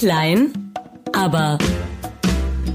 Klein, aber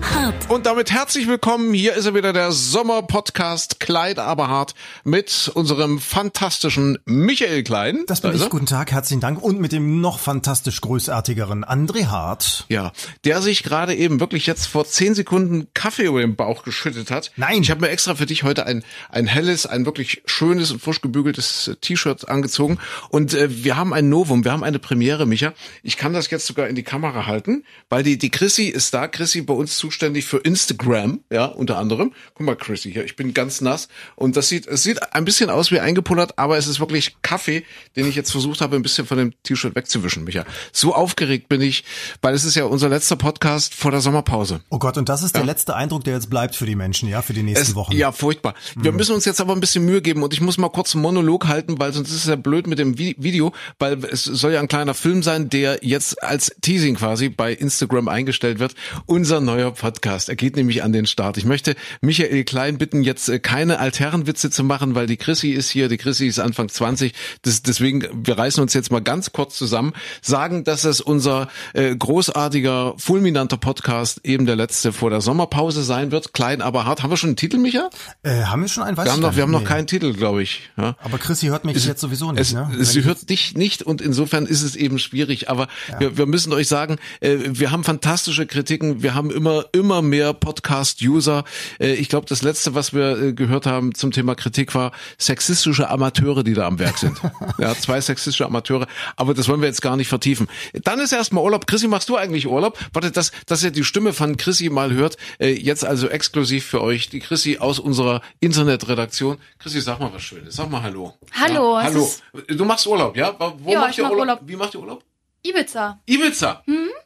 hart. Und damit herzlich willkommen. Hier ist er wieder, der Sommerpodcast Kleid aber hart mit unserem fantastischen Michael Klein. Das bin Da ich. Guten Tag, herzlichen Dank. Und mit dem noch fantastisch großartigeren André Hart. Ja, der sich gerade eben wirklich jetzt vor zehn Sekunden Kaffee über den Bauch geschüttet hat. Nein. Ich habe mir extra für dich heute ein, ein helles, ein wirklich schönes und frisch gebügeltes T-Shirt angezogen. Und äh, wir haben ein Novum, wir haben eine Premiere, Micha. Ich kann das jetzt sogar in die Kamera halten, weil die, die Chrissy ist da. Chrissy bei uns zuständig für Instagram, ja, unter anderem. Guck mal, Chrissy, hier, ich bin ganz nass. Und das sieht, es sieht ein bisschen aus wie eingepullert, aber es ist wirklich Kaffee, den ich jetzt versucht habe, ein bisschen von dem T-Shirt wegzuwischen, Micha. So aufgeregt bin ich, weil es ist ja unser letzter Podcast vor der Sommerpause. Oh Gott, und das ist der letzte Eindruck, der jetzt bleibt für die Menschen, ja, für die nächsten Es, Wochen. ja, furchtbar. Wir müssen uns jetzt aber ein bisschen Mühe geben und ich muss mal kurz einen Monolog halten, weil sonst ist es ja blöd mit dem Vi- Video, weil es soll ja ein kleiner Film sein, der jetzt als Teasing quasi bei Instagram eingestellt wird. Unser neuer Podcast. Er geht nämlich an den Start. Ich möchte Michael Klein bitten, jetzt äh, keine Altherrenwitze zu machen, weil die Chrissy ist hier, die Chrissy ist Anfang 20. Das, deswegen, wir reißen uns jetzt mal ganz kurz zusammen, sagen, dass es unser äh, großartiger, fulminanter Podcast eben der letzte vor der Sommerpause sein wird. Klein, aber hart. Haben wir schon einen Titel, Micha? Äh, haben wir schon einen? Weiß Wir haben noch, wir haben noch Nee. keinen Titel, glaube ich. Ja. Aber Chrissy hört mich jetzt sowieso nicht, Es, ne? sie hört dich nicht und insofern ist es eben schwierig. Aber wir, wir müssen euch sagen, äh, wir haben fantastische Kritiken. Wir haben immer immer mehr Podcast-User. Äh, ich glaube, das letzte, was wir äh, gehört haben zum Thema Kritik war sexistische Amateure, die da am Werk sind. ja, zwei sexistische Amateure. Aber das wollen wir jetzt gar nicht vertiefen. Dann ist erstmal Urlaub. Chrissy, machst du eigentlich Urlaub? Warte, dass, dass ihr die Stimme von Chrissy mal hört. Äh, jetzt also exklusiv für euch die Chrissy aus unserer Internetredaktion. Chrissy, sag mal was Schönes. Sag mal Hallo. Hallo, Ja, hallo. Du machst Urlaub, ja? Wo Ja, macht ich ihr mach Urlaub? Urlaub. Wie macht ihr Urlaub? Ibiza. Ibiza.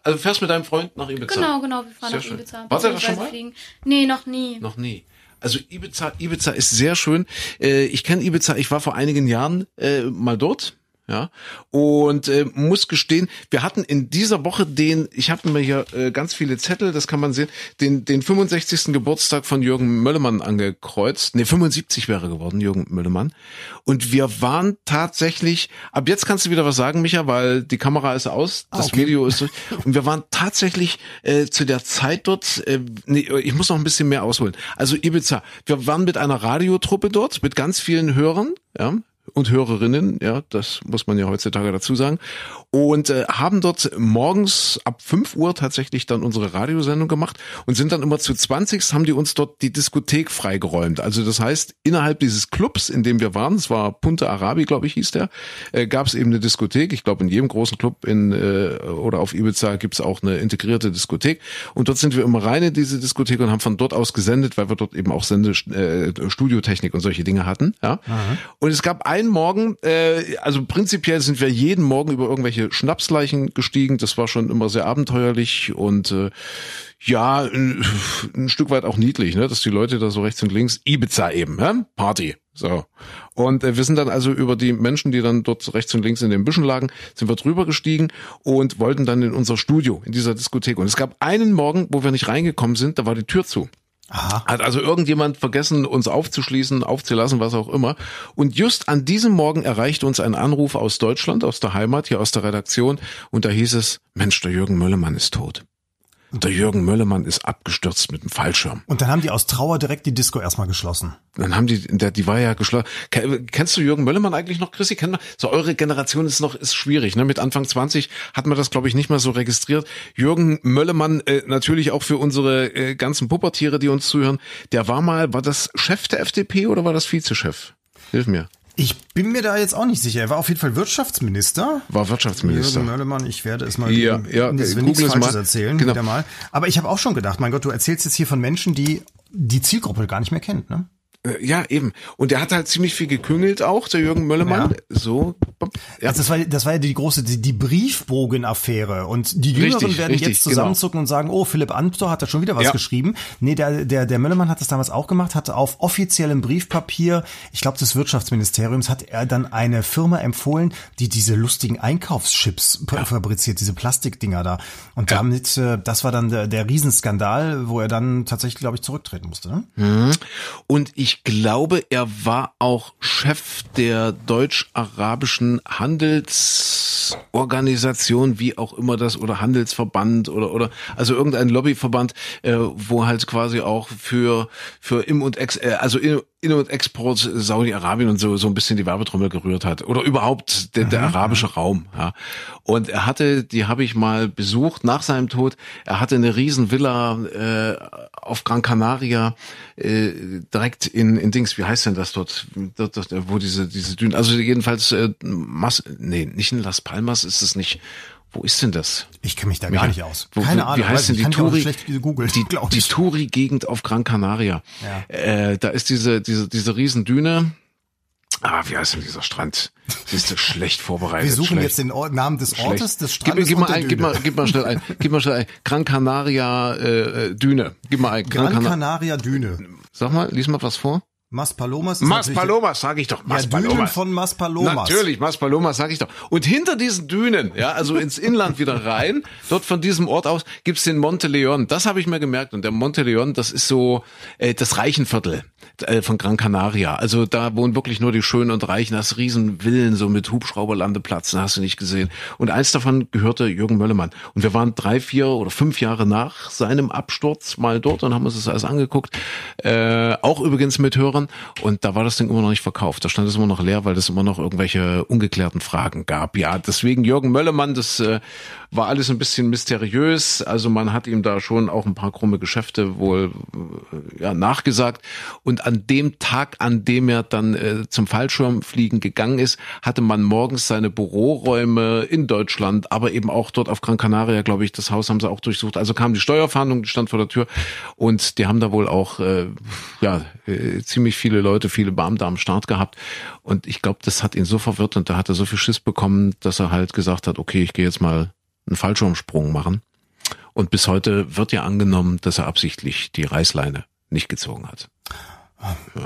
Also fährst mit deinem Freund nach Ibiza. Genau, genau, wir fahren Sehr nach schön. Ibiza. Warst du da schon mal? Fliegen. Nee, noch nie. Noch nie. Also Ibiza, Ibiza ist sehr schön. Äh, ich kenne Ibiza, ich war vor einigen Jahren äh, mal dort. Ja, und äh, muss gestehen, wir hatten in dieser Woche den, ich habe mir hier äh, ganz viele Zettel, das kann man sehen, den, den 65. Geburtstag von Jürgen Möllemann angekreuzt. Nee, 75 wäre geworden, Jürgen Möllemann. Und wir waren tatsächlich, ab jetzt kannst du wieder was sagen, Micha, weil die Kamera ist aus, das okay. Video ist durch. Und wir waren tatsächlich äh, zu der Zeit dort, äh, nee, ich muss noch ein bisschen mehr ausholen. Also Ibiza, wir waren mit einer Radiotruppe dort, mit ganz vielen Hörern, ja, und Hörerinnen, ja, das muss man ja heutzutage dazu sagen, und äh, haben dort morgens ab 5 Uhr tatsächlich dann unsere Radiosendung gemacht und sind dann immer zu 20. haben die uns dort die Diskothek freigeräumt. Also das heißt, innerhalb dieses Clubs, in dem wir waren, es war Punta Arabi, glaube ich, hieß der, äh, gab es eben eine Diskothek. Ich glaube, in jedem großen Club in äh, oder auf Ibiza gibt es auch eine integrierte Diskothek. Und dort sind wir immer rein in diese Diskothek und haben von dort aus gesendet, weil wir dort eben auch Sende äh, Studiotechnik und solche Dinge hatten. Ja. Und es gab einen Morgen, äh, also prinzipiell sind wir jeden Morgen über irgendwelche Schnapsleichen gestiegen. Das war schon immer sehr abenteuerlich und äh, ja, ein, ein Stück weit auch niedlich, ne, dass die Leute da so rechts und links Ibiza eben, ja? Party. So. Und äh, wir sind dann also über die Menschen, die dann dort rechts und links in den Büschen lagen, sind wir drüber gestiegen und wollten dann in unser Studio, in dieser Diskothek. Und es gab einen Morgen, wo wir nicht reingekommen sind, da war die Tür zu. Aha. Hat also irgendjemand vergessen, uns aufzuschließen, aufzulassen, was auch immer. Und just an diesem Morgen erreichte uns ein Anruf aus Deutschland, aus der Heimat, hier aus der Redaktion. Und da hieß es, Mensch, der Jürgen Möllemann ist tot. Der Jürgen Möllemann ist abgestürzt mit dem Fallschirm. Und dann haben die aus Trauer direkt die Disco erstmal geschlossen. Dann haben die, der, die war ja geschlossen. Kennst du Jürgen Möllemann eigentlich noch, Chrissy? Kennt man? So eure Generation ist noch, ist schwierig, ne? Mit Anfang 20 hat man das, glaube ich, nicht mehr so registriert. Jürgen Möllemann, äh, natürlich auch für unsere äh, ganzen Puppertiere, die uns zuhören, der war mal, war das Chef der FDP oder war das Vizechef? Hilf mir. Ich bin mir da jetzt auch nicht sicher. Er war auf jeden Fall Wirtschaftsminister. War Wirtschaftsminister. Jürgen Möllemann, ich werde es mal Ja, geben. ja, nichts es Falsches mal. erzählen, Genau. wieder mal. Aber ich habe auch schon gedacht, mein Gott, du erzählst jetzt hier von Menschen, die die Zielgruppe gar nicht mehr kennt, ne? Äh, Ja, eben. Und der hat halt ziemlich viel geküngelt auch, der Jürgen Möllemann. Ja. So. Ja. Also das war, das war ja die große, die, die Briefbogenaffäre. Und die Jüngeren Richtig, werden richtig, jetzt zusammenzucken und sagen, oh, Philipp Amthor hat da schon wieder was Ja. geschrieben. Nee, der, der, der Möllermann hat das damals auch gemacht, hatte auf offiziellem Briefpapier, ich glaube des Wirtschaftsministeriums, hat er dann eine Firma empfohlen, die diese lustigen Einkaufschips p- fabriziert, diese Plastikdinger da. Und damit, äh, das war dann der, der Riesenskandal, wo er dann tatsächlich, glaube ich, zurücktreten musste. Ne? Und ich ich glaube, er war auch Chef der deutsch-arabischen Handelsorganisation, wie auch immer das, oder Handelsverband oder oder also irgendein Lobbyverband, äh, wo halt quasi auch für für Im und Ex, äh, also In, In und Export Saudi-Arabien und so so ein bisschen die Werbetrommel gerührt hat oder überhaupt der, der arabische Raum. Ja. Und er hatte, die habe ich mal besucht nach seinem Tod. Er hatte eine riesen Villa äh, auf Gran Canaria äh, direkt in, in Dings, wie heißt denn das dort, dort, dort wo diese diese Dünen, also jedenfalls äh, Mas, nee, nicht in Las Palmas ist es nicht. Wo ist denn das? Ich kenne mich da gar nicht aus. Wo, Keine wie, Ahnung. Wie heißt denn die Touri? Google, die die Touri-Gegend auf Gran Canaria. Ja. Äh, da ist diese diese diese Riesendüne. Ah, wie heißt denn dieser Strand? Siehst du, schlecht vorbereitet. Wir suchen schlecht. jetzt den Ort, Namen des Schlecht. Ortes, des Gib, Strandes gib, und mal ein, gib, mal, gib mal schnell ein. Gib mal schnell ein. Gran Canaria äh, äh, Düne. Gib mal ein. Gran Gran Cana Canaria Düne. Sag mal, lies mal was vor. Maspalomas ist Mas natürlich- Palomas, sag ich doch. Ja, Mas Dünen Palomas. von Maspalomas. Natürlich, Mas Palomas, sag ich doch. Und hinter diesen Dünen, ja, also ins Inland wieder rein, dort von diesem Ort aus gibt's den Monte Leon. Das habe ich mir gemerkt. Und der Monte Leon, das ist so äh, das Reichenviertel äh, von Gran Canaria. Also da wohnen wirklich nur die Schönen und Reichen. Das riesen Villen, so mit Hubschrauberlandeplätzen, hast du nicht gesehen. Und eins davon gehörte Jürgen Möllemann. Und wir waren drei, vier oder fünf Jahre nach seinem Absturz mal dort und haben uns das alles angeguckt. Äh, auch übrigens mit Hörern. Und da war das Ding immer noch nicht verkauft. Da stand es immer noch leer, weil es immer noch irgendwelche ungeklärten Fragen gab. Ja, deswegen Jürgen Möllemann, das äh, war alles ein bisschen mysteriös. Also man hat ihm da schon auch ein paar krumme Geschäfte wohl äh, ja, nachgesagt. Und an dem Tag, an dem er dann äh, zum Fallschirmfliegen gegangen ist, hatte man morgens seine Büroräume in Deutschland, aber eben auch dort auf Gran Canaria, glaube ich, das Haus haben sie auch durchsucht. Also kam die Steuerfahndung, die stand vor der Tür und die haben da wohl auch äh, ja äh, ziemlich viele Leute, viele Beamte am Start gehabt. Und ich glaube, das hat ihn so verwirrt und da hat er so viel Schiss bekommen, dass er halt gesagt hat, okay, ich gehe jetzt mal einen Fallschirmsprung machen. Und bis heute wird ja angenommen, dass er absichtlich die Reißleine nicht gezogen hat.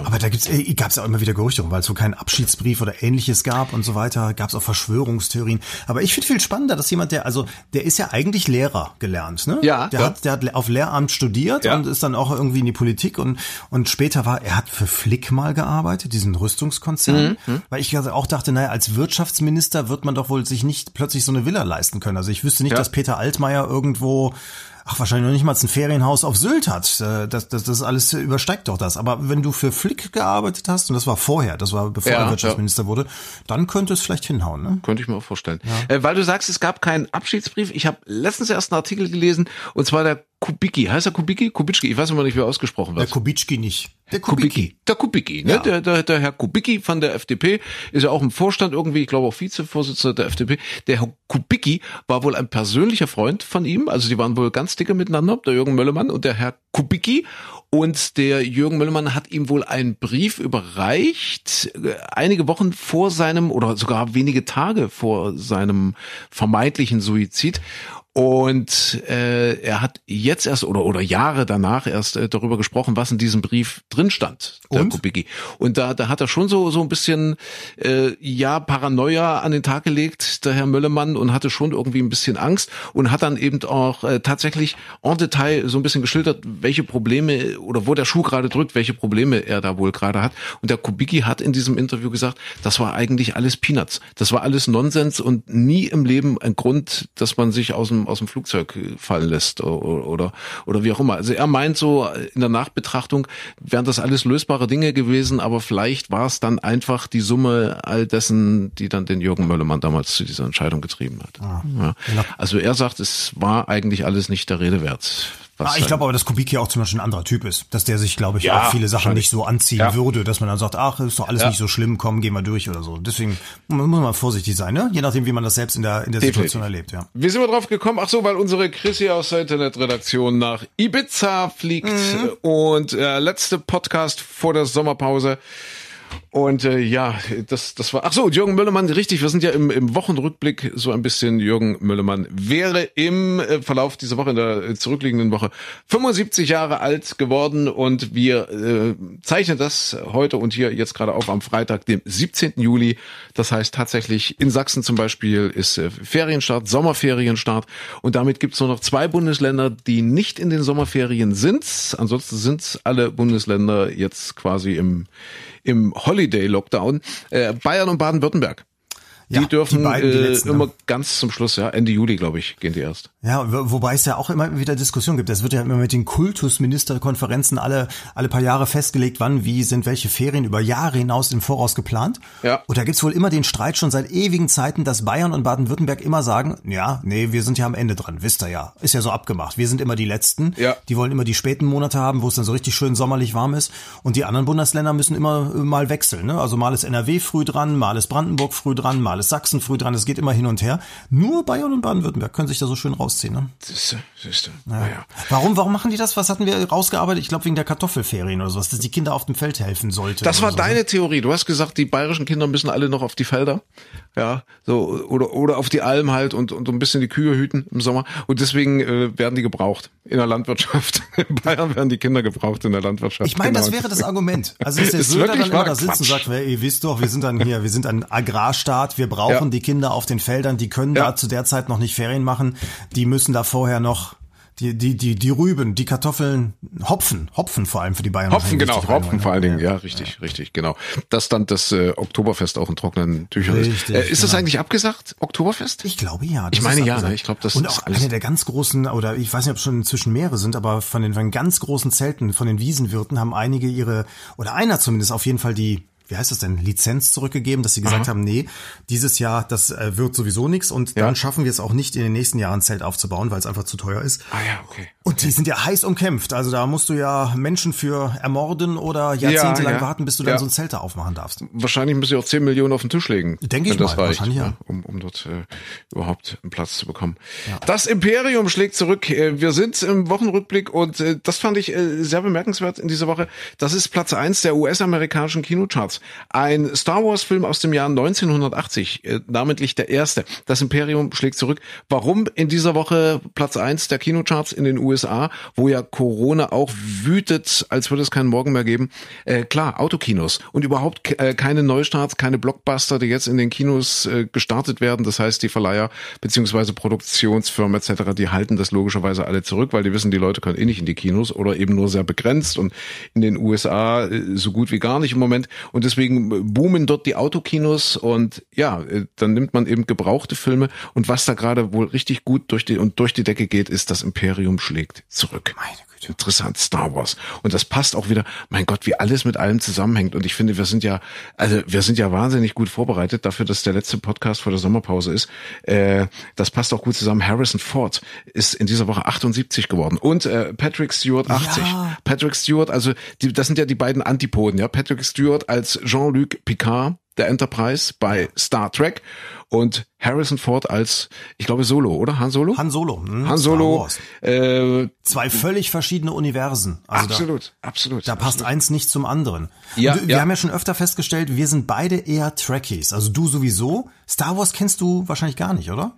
Aber da gibt's, äh, gab's ja auch immer wieder Gerüchte, weil es so keinen Abschiedsbrief oder ähnliches gab und so weiter, gab's auch Verschwörungstheorien. Aber ich finde viel spannender, dass jemand, der, also, der ist ja eigentlich Lehrer gelernt, ne? Ja, Der ja. hat, der hat auf Lehramt studiert Ja. und ist dann auch irgendwie in die Politik und, und später war, er hat für Flick mal gearbeitet, diesen Rüstungskonzern. Mhm, Weil ich also auch dachte, naja, als Wirtschaftsminister wird man doch wohl sich nicht plötzlich so eine Villa leisten können. Also ich wüsste nicht, Ja. dass Peter Altmaier irgendwo Ach, wahrscheinlich noch nicht mal ein Ferienhaus auf Sylt hat. Äh, Das, das, das alles übersteigt doch das. Aber wenn du für Flick gearbeitet hast, und das war vorher, das war bevor Ja, er Wirtschaftsminister wurde, dann könnte es vielleicht hinhauen, ne? Könnte ich mir auch vorstellen. Äh, weil du sagst, es gab keinen Abschiedsbrief. Ich habe letztens erst einen Artikel gelesen, und zwar der Kubicki. Heißt er Kubicki? Kubitschki? Ich weiß immer nicht, wie er ausgesprochen Der wird. Kubitschki nicht. Der Kubicki. Der Kubicki, ne? Ja. Der, der, der Herr Kubicki von der FDP ist ja auch im Vorstand irgendwie, ich glaube auch Vizevorsitzender der FDP. Der Herr Kubicki war wohl ein persönlicher Freund von ihm, also die waren wohl ganz dicke miteinander, der Jürgen Möllemann und der Herr Kubicki. Und der Jürgen Möllemann hat ihm wohl einen Brief überreicht, äh, einige Wochen vor seinem oder sogar wenige Tage vor seinem vermeintlichen Suizid. Und äh, er hat jetzt erst oder oder Jahre danach erst äh, darüber gesprochen, was in diesem Brief drin stand, der Und? Kubicki. Und da, da hat er schon so so ein bisschen äh, ja Paranoia an den Tag gelegt, der Herr Möllemann, und hatte schon irgendwie ein bisschen Angst und hat dann eben auch äh, tatsächlich en Detail so ein bisschen geschildert, welche Probleme oder wo der Schuh gerade drückt, welche Probleme er da wohl gerade hat. Und der Kubicki hat in diesem Interview gesagt, das war eigentlich alles Peanuts, das war alles Nonsens und nie im Leben ein Grund, dass man sich aus dem aus dem Flugzeug fallen lässt oder oder, oder wie auch immer. Also er meint so in der Nachbetrachtung wären das alles lösbare Dinge gewesen, aber vielleicht war es dann einfach die Summe all dessen, die dann den Jürgen Möllemann damals zu dieser Entscheidung getrieben hat. Ja. Also er sagt, es war eigentlich alles nicht der Rede wert. Was Ah, ich sein- glaube aber, dass Kubicki auch zum Beispiel ein anderer Typ ist. Dass der sich, glaube ich, Ja, auch viele Sachen nicht so anziehen Ja. würde, dass man dann sagt, ach, ist doch alles Ja. nicht so schlimm, komm, gehen wir durch oder so. Deswegen muss man vorsichtig sein, ne? Je nachdem, wie man das selbst in der, in der Definitiv. Situation erlebt, ja. Wie sind wir drauf gekommen? Ach so, weil unsere Chrissy aus der Internetredaktion nach Ibiza fliegt Mhm. und äh, letzte Podcast vor der Sommerpause. Und äh, ja, das, das war. Ach so, Jürgen Müllermann, richtig, wir sind ja im, im Wochenrückblick so ein bisschen. Jürgen Müllermann wäre im äh, Verlauf dieser Woche, in der äh, zurückliegenden Woche, 75 Jahre alt geworden und wir äh, zeichnen das heute und hier jetzt gerade auf am Freitag, dem 17. Juli. Das heißt tatsächlich in Sachsen zum Beispiel ist äh, Ferienstart, Sommerferienstart und damit gibt es nur noch zwei Bundesländer, die nicht in den Sommerferien sind. Ansonsten sind alle Bundesländer jetzt quasi im im Holiday-Lockdown. Äh, Bayern und Baden-Württemberg. Die Ja, dürfen die beiden, die äh, letzten, immer ne? ganz zum Schluss, ja, Ende Juli, glaube ich, gehen die erst. Ja, wo- wobei es ja auch immer wieder Diskussion gibt. Es wird ja immer mit den Kultusministerkonferenzen alle, alle paar Jahre festgelegt, wann, wie sind welche Ferien über Jahre hinaus im Voraus geplant. Ja. Und da gibt's wohl immer den Streit schon seit ewigen Zeiten, dass Bayern und Baden-Württemberg immer sagen, ja, nee, wir sind ja am Ende dran, wisst ihr ja. Ist ja so abgemacht. Wir sind immer die Letzten. Ja. Die wollen immer die späten Monate haben, wo es dann so richtig schön sommerlich warm ist. Und die anderen Bundesländer müssen immer äh, mal wechseln. Ne? Also mal ist NRW früh dran, mal ist Brandenburg früh dran, mal ist Sachsen früh dran. Es geht immer hin und her. Nur Bayern und Baden-Württemberg können sich da so schön rausziehen. Ne? Siehste, siehste. Naja. Warum, warum machen die das? Was hatten wir rausgearbeitet? Ich glaube wegen der Kartoffelferien oder sowas, dass die Kinder auf dem Feld helfen sollte. Das war so. ne? deine Theorie. Du hast gesagt, die bayerischen Kinder müssen alle noch auf die Felder. Ja, so, oder, oder auf die Alm halt und, und ein bisschen die Kühe hüten im Sommer. Und deswegen äh, werden die gebraucht in der Landwirtschaft. In Bayern werden die Kinder gebraucht in der Landwirtschaft. Ich meine, das Genau. wäre das Argument. Also dass der Ist Söder dann immer da sitzt und sagt, "Hey, ihr wisst doch, wir sind dann hier, wir sind ein Agrarstaat, wir brauchen Ja. die Kinder auf den Feldern, die können Ja. da zu der Zeit noch nicht Ferien machen, die müssen da vorher noch die, die, die, die Rüben, die Kartoffeln, Hopfen, Hopfen vor allem für die Bayern. Hopfen, genau, Hopfen reinholen, vor allen Dingen, ne? ja, richtig, richtig, genau. Das stand das äh, Oktoberfest auch in trockenen Tüchern Richtig, ist. Äh, ist das genau. eigentlich abgesagt, Oktoberfest? Ich glaube ja. das Ich meine ja, ne? Ich glaube, das Und ist auch eine der ganz großen, oder ich weiß nicht, ob es schon inzwischen mehrere sind, aber von den, von den ganz großen Zelten, von den Wiesenwirten haben einige ihre, oder einer zumindest auf jeden Fall die, wie heißt das denn, Lizenz zurückgegeben, dass sie gesagt haben, nee, dieses Jahr, das äh, wird sowieso nichts und Ja. dann schaffen wir es auch nicht in den nächsten Jahren ein Zelt aufzubauen, weil es einfach zu teuer ist. Ah ja, okay. Und die sind ja heiß umkämpft. Also da musst du ja Menschen für ermorden oder jahrzehntelang ja. warten, bis du dann Ja. so ein Zelt da aufmachen darfst. Wahrscheinlich müssen sie auch 10 Millionen auf den Tisch legen. Denke ich das mal, reicht, wahrscheinlich ja. ne, Um, um dort äh, überhaupt einen Platz zu bekommen. Das Imperium schlägt zurück. Äh, Wir sind im Wochenrückblick und äh, das fand ich äh, sehr bemerkenswert in dieser Woche. Das ist Platz eins der US-amerikanischen Kinocharts. Ein Star Wars-Film aus dem Jahr 1980, äh, namentlich der erste. Das Imperium schlägt zurück. Warum in dieser Woche Platz eins der Kinocharts in den USA, wo ja Corona auch wütet, als würde es keinen Morgen mehr geben? Äh, klar, Autokinos und überhaupt äh, keine Neustarts, keine Blockbuster, die jetzt in den Kinos äh, gestartet werden. Das heißt, die Verleiher beziehungsweise Produktionsfirmen etc., die halten das logischerweise alle zurück, weil die wissen, die Leute können eh nicht in die Kinos oder eben nur sehr begrenzt und in den USA äh, so gut wie gar nicht im Moment. Und deswegen äh, boomen dort die Autokinos und ja, äh, dann nimmt man eben gebrauchte Filme und was da gerade wohl richtig gut durch die und durch die Decke geht, ist das Imperium schlägt zurück. Meine Güte. Interessant, Star Wars. Und das passt auch wieder, mein Gott, wie alles mit allem zusammenhängt. Und ich finde, wir sind ja, also wir sind ja wahnsinnig gut vorbereitet dafür, dass der letzte Podcast vor der Sommerpause ist. Äh, das passt auch gut zusammen. Harrison Ford ist in dieser Woche 78 geworden und äh, Patrick Stewart 80. Ja. Patrick Stewart, also die, das sind ja die beiden Antipoden, ja. Patrick Stewart als Jean-Luc Picard der Enterprise bei Star Trek und Harrison Ford als, ich glaube, Solo, oder? Han Solo? Han Solo. Hm, Han Solo. Äh, Zwei völlig verschiedene Universen. Also da, absolut, absolut. Da passt eins nicht zum anderen. Ja, Und wir ja. haben ja schon öfter festgestellt, wir sind beide eher Trekkies. Also du sowieso. Star Wars kennst du wahrscheinlich gar nicht, oder?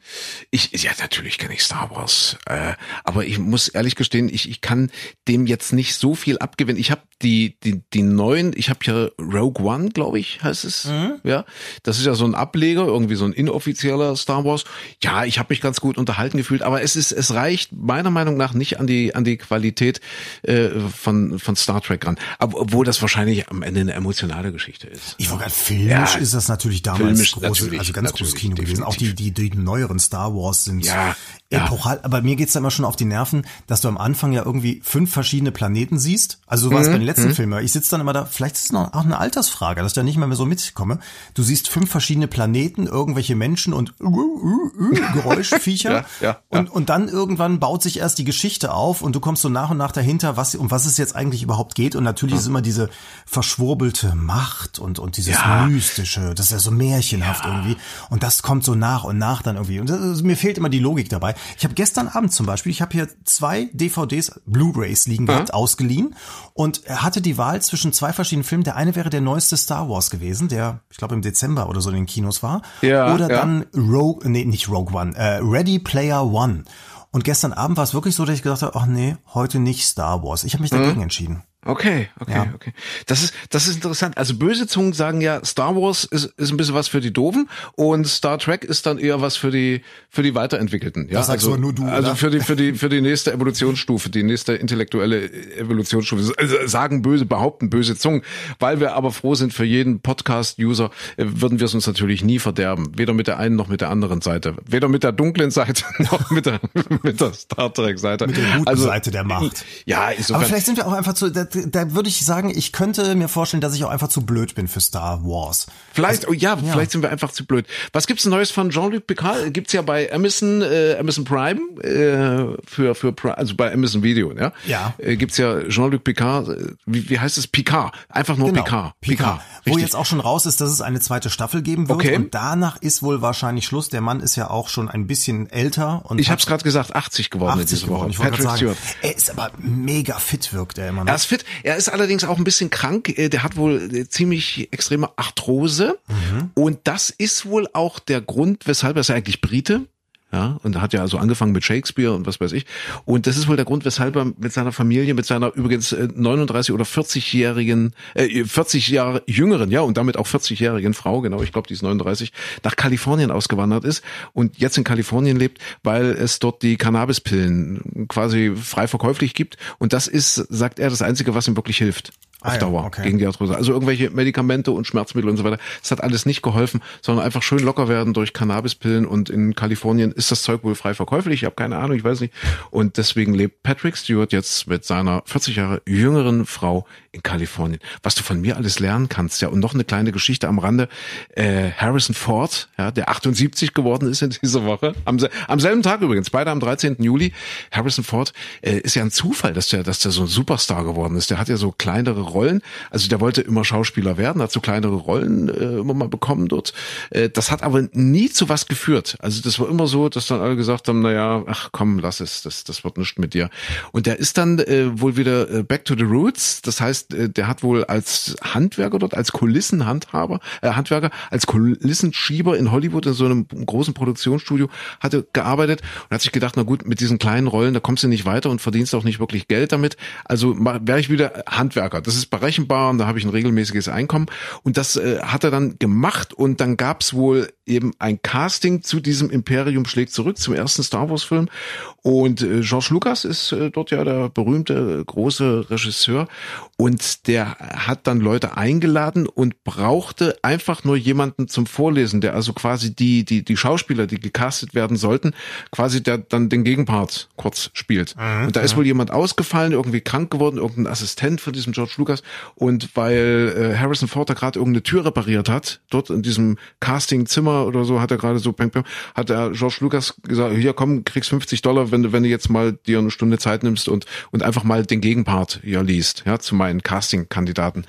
Ich, ja, natürlich kenne ich Star Wars. Äh, aber ich muss ehrlich gestehen, ich, ich kann dem jetzt nicht so viel abgewinnen. Ich habe die, die, die neuen, ich habe ja Rogue One, glaube ich, heißt es. Ja. Das ist ja so ein Ableger, irgendwie so ein inoffizieller Star Wars. Ja, ich habe mich ganz gut unterhalten gefühlt, aber es ist, es reicht meiner Meinung nach nicht an die, an die Qualität äh, von, von Star Trek ran. Obwohl das wahrscheinlich am Ende eine emotionale Geschichte ist. Ich wollte gerade filmisch Ja, ist das natürlich damals filmisch große, natürlich, also ganz großes Kino gewesen. Auch die, die, die neueren Star Wars sind Ja, ja. epochal. Aber mir geht's da immer schon auf die Nerven, dass du am Anfang ja irgendwie fünf verschiedene Planeten siehst. Also so war es Mhm, bei den letzten Filmen. Ich sitze dann immer da, vielleicht ist es noch auch eine Altersfrage, dass ich da nicht mehr, mehr so mitkomme. Du siehst fünf verschiedene Planeten, irgendwelche Menschen und uh, uh, uh, Geräuschviecher. Ja, ja, und, und dann irgendwann baut sich erst die Geschichte auf und du kommst so nach und nach dahinter, was, um was es jetzt eigentlich überhaupt geht. Und natürlich ist immer diese verschwurbelte Macht und, und dieses. Mystische, das ist ja so märchenhaft irgendwie. Und das kommt so nach und nach dann irgendwie. Und das mir fehlt immer die Logik dabei. Ich habe gestern Abend zum Beispiel, ich habe hier zwei DVDs, Blu-rays liegen gehabt, ausgeliehen und hatte die Wahl zwischen zwei verschiedenen Filmen. Der eine wäre der neueste Star Wars gewesen, der, ich glaube, im Dezember oder so in den Kinos war. Ja, oder ja. dann Rogue, nee, nicht Rogue One, äh, Ready Player One. Und gestern Abend war es wirklich so, dass ich gedacht habe, ach nee, heute nicht Star Wars. Ich habe mich dagegen entschieden. Okay, okay, Ja. okay. Das ist, das ist interessant. Also böse Zungen sagen ja, Star Wars ist, ist ein bisschen was für die Doofen und Star Trek ist dann eher was für die, für die Weiterentwickelten. Ja, Das sagst also, nur du, Also oder? für die, für die, für die nächste Evolutionsstufe, die nächste intellektuelle Evolutionsstufe. Also sagen böse, behaupten böse Zungen. Weil wir aber froh sind für jeden Podcast-User, äh, würden wir es uns natürlich nie verderben. Weder mit der einen noch mit der anderen Seite. Weder mit der dunklen Seite noch mit der, mit der Star Trek-Seite. Mit der guten Seite der Macht. Ja, insofern. Aber vielleicht sind wir auch einfach zu, da, würde ich sagen, ich könnte mir vorstellen, dass ich auch einfach zu blöd bin für Star Wars. Vielleicht, oh ja, vielleicht sind wir einfach zu blöd. Was gibt's Neues von Jean-Luc Picard? Gibt's ja bei Amazon, äh, Amazon Prime, äh, für, für, also bei Amazon Video, ja? Ja. Äh, gibt's ja Jean-Luc Picard, äh, wie, wie heißt es? Picard. Einfach nur Picard. Picard. Wo Richtig. jetzt auch schon raus ist, dass es eine zweite Staffel geben wird. Okay. Und danach ist wohl wahrscheinlich Schluss. Der Mann ist ja auch schon ein bisschen älter. Und ich hat hab's gerade gesagt, 80 geworden in 80 dieser Woche. geworden. Ich Patrick sagen, Stewart. er ist aber mega fit, wirkt er immer noch. Er ist fit. Er ist allerdings auch ein bisschen krank. Äh, Der hat wohl äh, ziemlich extreme Arthrose. Mhm. Und das ist wohl auch der Grund, weshalb er ist ja eigentlich Brite. Ja, und hat ja also angefangen mit Shakespeare und was weiß ich. Und das ist wohl der Grund, weshalb er mit seiner Familie, mit seiner übrigens äh, 39 oder 40-jährigen, äh, 40 Jahre jüngeren, ja, und damit auch 40-jährigen Frau, genau, ich glaube, die ist 39, nach Kalifornien ausgewandert ist und jetzt in Kalifornien lebt, weil es dort die Cannabispillen quasi frei verkäuflich gibt. Und das ist, sagt er, das Einzige, was ihm wirklich hilft. Auf Ah ja, Dauer okay. gegen die Arthrose. Also irgendwelche Medikamente und Schmerzmittel und so weiter. Das hat alles nicht geholfen, sondern einfach schön locker werden durch Cannabispillen. Und in Kalifornien ist das Zeug wohl frei verkäuflich. Ich habe keine Ahnung, ich weiß nicht. Und deswegen lebt Patrick Stewart jetzt mit seiner 40 Jahre jüngeren Frau in Kalifornien. Was du von mir alles lernen kannst, ja. Und noch eine kleine Geschichte am Rande. Äh, Harrison Ford, ja, der 78 geworden ist in dieser Woche. Am, am selben Tag übrigens, beide am 13. Juli. Harrison Ford äh, ist ja ein Zufall, dass der, dass der so ein Superstar geworden ist. Der hat ja so kleinere Rollen. Also der wollte immer Schauspieler werden, hat so kleinere Rollen äh, immer mal bekommen dort. Äh, das hat aber nie zu was geführt. Also das war immer so, dass dann alle gesagt haben, na ja, ach komm, lass es, das, das wird nichts mit dir. Und der ist dann äh, wohl wieder äh, back to the roots. Das heißt, äh, der hat wohl als Handwerker dort, als Kulissenhandhaber, äh, Handwerker, als Kulissenschieber in Hollywood in so einem großen Produktionsstudio hatte gearbeitet und hat sich gedacht, na gut, mit diesen kleinen Rollen, da kommst du nicht weiter und verdienst auch nicht wirklich Geld damit. Also wäre ich wieder Handwerker. Das ist berechenbar und da habe ich ein regelmäßiges Einkommen. Und das äh, hat er dann gemacht und dann gab's wohl eben ein Casting zu diesem Imperium schlägt zurück, zum ersten Star Wars Film. Und äh, George Lucas ist äh, dort ja der berühmte große Regisseur und der hat dann Leute eingeladen und brauchte einfach nur jemanden zum Vorlesen, der also quasi die die die Schauspieler, die gecastet werden sollten, quasi der dann den Gegenpart kurz spielt. und da ist wohl jemand ausgefallen, irgendwie krank geworden, irgendein Assistent von diesem George Lucas und weil äh, Harrison Ford da gerade irgendeine Tür repariert hat, dort in diesem Castingzimmer oder so, hat er gerade so peng, peng, hat der George Lucas gesagt, hier komm, kriegst 50 Dollar, wenn du wenn du jetzt mal dir eine Stunde Zeit nimmst und und einfach mal den Gegenpart hier liest, ja, zu meinen Casting-Kandidaten.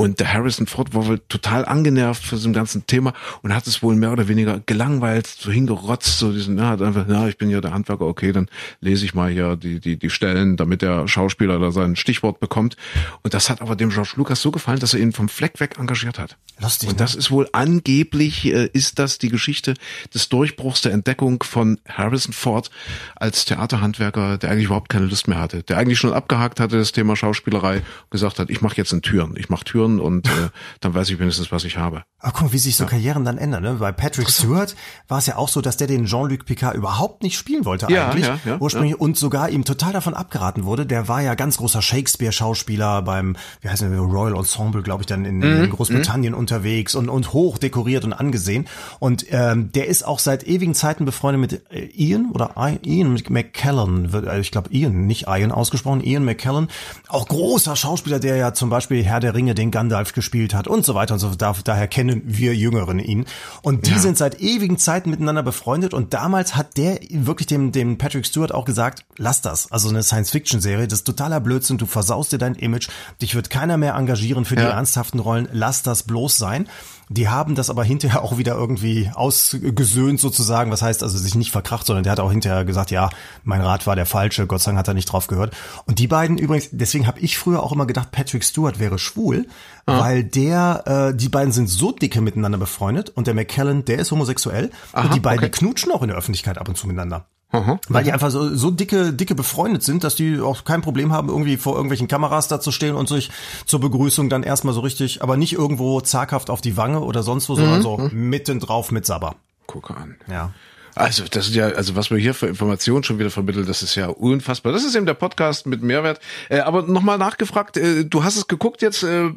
Und der Harrison Ford war wohl total angenervt von diesem ganzen Thema und hat es wohl mehr oder weniger gelangweilt, so hingerotzt, so diesen, ja, hat einfach, ja, ich bin ja der Handwerker, okay, dann lese ich mal hier die, die, die Stellen, damit der Schauspieler da sein Stichwort bekommt. Und das hat aber dem George Lucas so gefallen, dass er ihn vom Fleck weg engagiert hat. Lustig, Und ne? das ist wohl angeblich, äh, ist das die Geschichte des Durchbruchs der Entdeckung von Harrison Ford als Theaterhandwerker, der eigentlich überhaupt keine Lust mehr hatte, der eigentlich schon abgehakt hatte das Thema Schauspielerei, und gesagt hat, ich mache jetzt in Türen, ich mache Türen und äh, dann weiß ich wenigstens, was ich habe. Aber guck mal, wie sich so Karrieren dann ändern. Ne? Bei Patrick Stewart war es ja auch so, dass der den Jean-Luc Picard überhaupt nicht spielen wollte Ja, eigentlich. ja, ja, ursprünglich und sogar ihm total davon abgeraten wurde. Der war ja ganz großer Shakespeare-Schauspieler beim, wie heißt der, Royal Ensemble, glaube ich, dann in, Mhm, in Großbritannien unterwegs und, und hoch dekoriert und angesehen. Und ähm, der ist auch seit ewigen Zeiten befreundet mit äh, Ian oder Ian McKellen, wird, äh, ich glaube Ian, nicht Ian ausgesprochen, Ian McKellen. Auch großer Schauspieler, der ja zum Beispiel Herr der Ringe den Gandalf gespielt hat und so weiter und so fort. Da, daher kennen wir Jüngeren ihn. Und die sind seit ewigen Zeiten miteinander befreundet und damals hat der wirklich dem, dem Patrick Stewart auch gesagt, lass das. Also eine Science-Fiction-Serie, das ist totaler Blödsinn, du versaust dir dein Image, dich wird keiner mehr engagieren für die Ja. ernsthaften Rollen, lass das bloß sein. Die haben das aber hinterher auch wieder irgendwie ausgesöhnt sozusagen. Was heißt also sich nicht verkracht, sondern der hat auch hinterher gesagt, ja, mein Rat war der falsche. Gott sei Dank hat er nicht drauf gehört. Und die beiden übrigens, deswegen habe ich früher auch immer gedacht, Patrick Stewart wäre schwul, Ah. weil der, äh, die beiden sind so dicke miteinander befreundet und der McKellen, der ist homosexuell Aha, und die beiden okay. knutschen auch in der Öffentlichkeit ab und zu miteinander. Aha. Weil die einfach so, so dicke, dicke befreundet sind, dass die auch kein Problem haben, irgendwie vor irgendwelchen Kameras da zu stehen und sich zur Begrüßung dann erstmal so richtig, aber nicht irgendwo zaghaft auf die Wange oder sonst wo, Mhm. sondern so mitten drauf mit Sabber. Gucke an. Ja. Also, das sind ja, also was wir hier für Informationen schon wieder vermittelt, das ist ja unfassbar. Das ist eben der Podcast mit Mehrwert. Äh, aber nochmal nachgefragt, äh, du hast es geguckt jetzt, äh,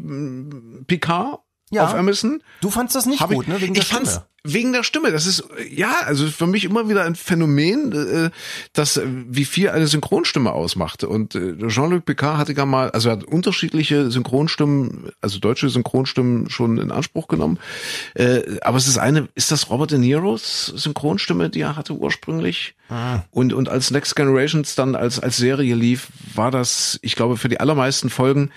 Picard Ja. auf Amazon? Du fandst das nicht gut, ich, ne? Wegen der ich fand's Stimme. wegen der Stimme. Das ist ja, also für mich immer wieder ein Phänomen, äh, das äh, wie viel eine Synchronstimme ausmacht. Und äh, Jean-Luc Picard hatte gar mal, also er hat unterschiedliche Synchronstimmen, also deutsche Synchronstimmen schon in Anspruch genommen. Äh, aber es ist eine, ist das Robert De Niros Synchronstimme, die er hatte ursprünglich? Und und als Next Generations dann als als Serie lief, war das, ich glaube, für die allermeisten Folgen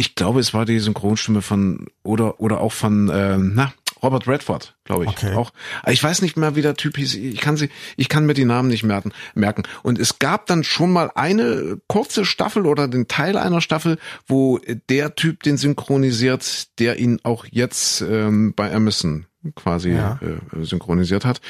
ich glaube, es war die Synchronstimme von oder oder auch von ähm, na Robert Redford, glaube ich. Okay. Auch. Ich weiß nicht mehr, wie der Typ hieß. Ich kann sie, ich kann mir die Namen nicht merken. merken. Und es gab dann schon mal eine kurze Staffel oder den Teil einer Staffel, wo der Typ den synchronisiert, der ihn auch jetzt ähm, bei Amazon quasi Ja. äh, synchronisiert hat.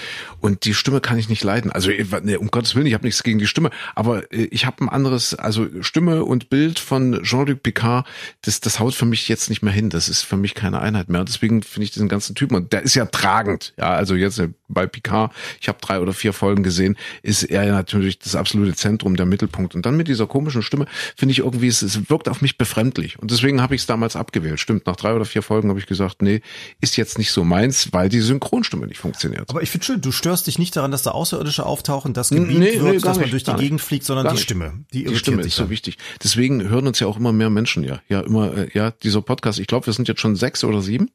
Und die Stimme kann ich nicht leiden. Also äh, nee, um Gottes Willen, ich habe nichts gegen die Stimme, aber äh, ich habe ein anderes, also Stimme und Bild von Jean-Luc Picard, das, das haut für mich jetzt nicht mehr hin. Das ist für mich keine Einheit mehr. Und deswegen finde ich diesen ganzen Typen, und der ist ja tragend. Ja, also jetzt äh, bei Picard, ich habe drei oder vier Folgen gesehen, ist er ja natürlich das absolute Zentrum, der Mittelpunkt. Und dann mit dieser komischen Stimme finde ich irgendwie, es, es wirkt auf mich befremdlich. Und deswegen habe ich es damals abgewählt. Stimmt, nach drei oder vier Folgen habe ich gesagt, nee, ist jetzt nicht so meins, weil die Synchronstimme nicht funktioniert. Aber ich finde schön, du störst dich nicht daran, dass da Außerirdische auftauchen, dass gebeamt Nee, nee, wird, gar dass man nicht, durch die. Gegend fliegt, sondern die. Stimme. Die, Die Stimme ist so wichtig. Deswegen hören uns ja auch immer mehr Menschen ja. Ja, immer, äh, ja, dieser Podcast. Ich glaube, wir sind jetzt schon sechs oder sieben.